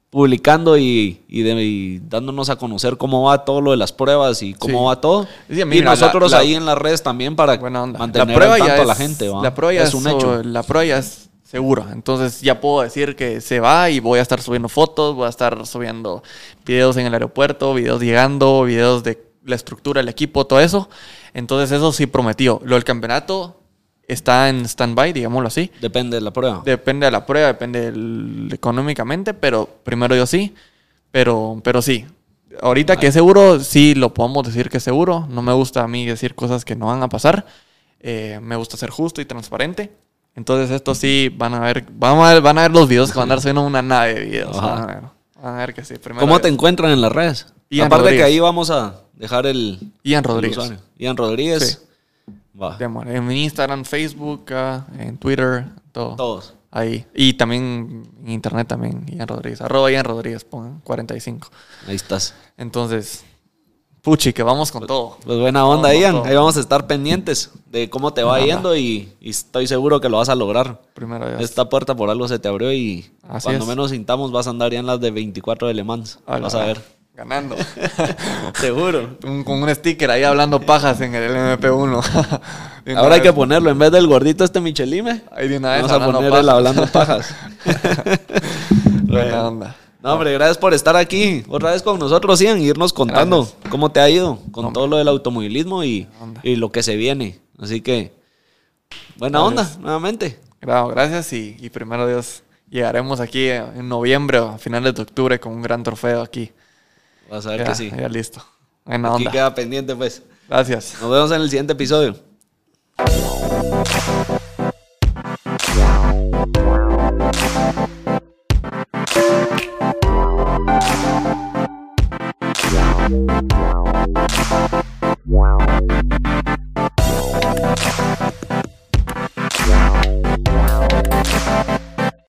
B: publicando y, y de- y dándonos a conocer cómo va todo lo de las pruebas y cómo
A: Sí.
B: va todo.
A: Sí,
B: y nosotros
A: la- la-
B: ahí en las redes también para mantener
A: la prueba ya
B: tanto
A: es,
B: a la gente. ¿va?
A: La prueba ya
B: es un hecho.
A: La prueba ya es segura. Entonces ya puedo decir que se va y voy a estar subiendo fotos, voy a estar subiendo videos en el aeropuerto, videos llegando, videos de la estructura del equipo, todo eso. Entonces eso sí prometió. Lo del campeonato está en stand-by, digámoslo así.
B: Depende de la prueba.
A: Depende de la prueba, depende del- económicamente, pero primero yo sí. Pero, pero sí. Ahorita que es seguro, sí lo podemos decir que es seguro. No me gusta a mí decir cosas que no van a pasar. Eh, me gusta ser justo y transparente. Entonces esto sí van a ver, van a ver, van a ver los videos que van a dar subiendo una nave de videos. Van a ver, van a ver que sí. Primero
B: ¿Cómo te encuentran en las redes?
A: Ian
B: Aparte
A: Rodríguez.
B: que ahí vamos a dejar el,
A: Ian Rodríguez.
B: Ian Rodríguez. Va.
A: Demo- En Instagram, Facebook, ah, en Twitter, todo.
B: Todos.
A: Ahí. Y también en internet también, Ian Rodríguez. Arroba Ian Rodríguez, pongan 45.
B: Ahí estás.
A: Entonces, puchi, que vamos con todo.
B: Pues buena onda,
A: Vamos
B: Ian. Ahí vamos a estar pendientes de cómo te va yendo y, y estoy seguro que lo vas a lograr.
A: Primero Dios.
B: Esta puerta por algo se te abrió y
A: Así
B: cuando
A: es.
B: menos sintamos vas a andar ya en las de 24 de Le Mans. Vas a ver.
A: Ganando.
B: Seguro.
A: Con un sticker ahí hablando pajas en el MP1. De una
B: Ahora hay que ponerlo en vez del gordito este Michelime.
A: Ahí de una vez
B: Vamos a poner el hablando pajas.
A: Buena onda.
B: No, hombre, gracias por estar aquí otra vez con nosotros, Ian, y irnos contando
A: Gracias.
B: cómo te ha ido con
A: Hombre.
B: todo lo del automovilismo y, y lo que se viene. Así que, buena
A: Gracias.
B: onda, nuevamente.
A: Gracias y, y primero Dios. Llegaremos aquí en noviembre o a finales de octubre con un gran trofeo aquí.
B: Vas a ver
A: Ya,
B: que sí.
A: ya listo. Buena
B: Aquí
A: onda.
B: queda pendiente, pues.
A: Gracias.
B: Nos vemos en el siguiente episodio. Wow.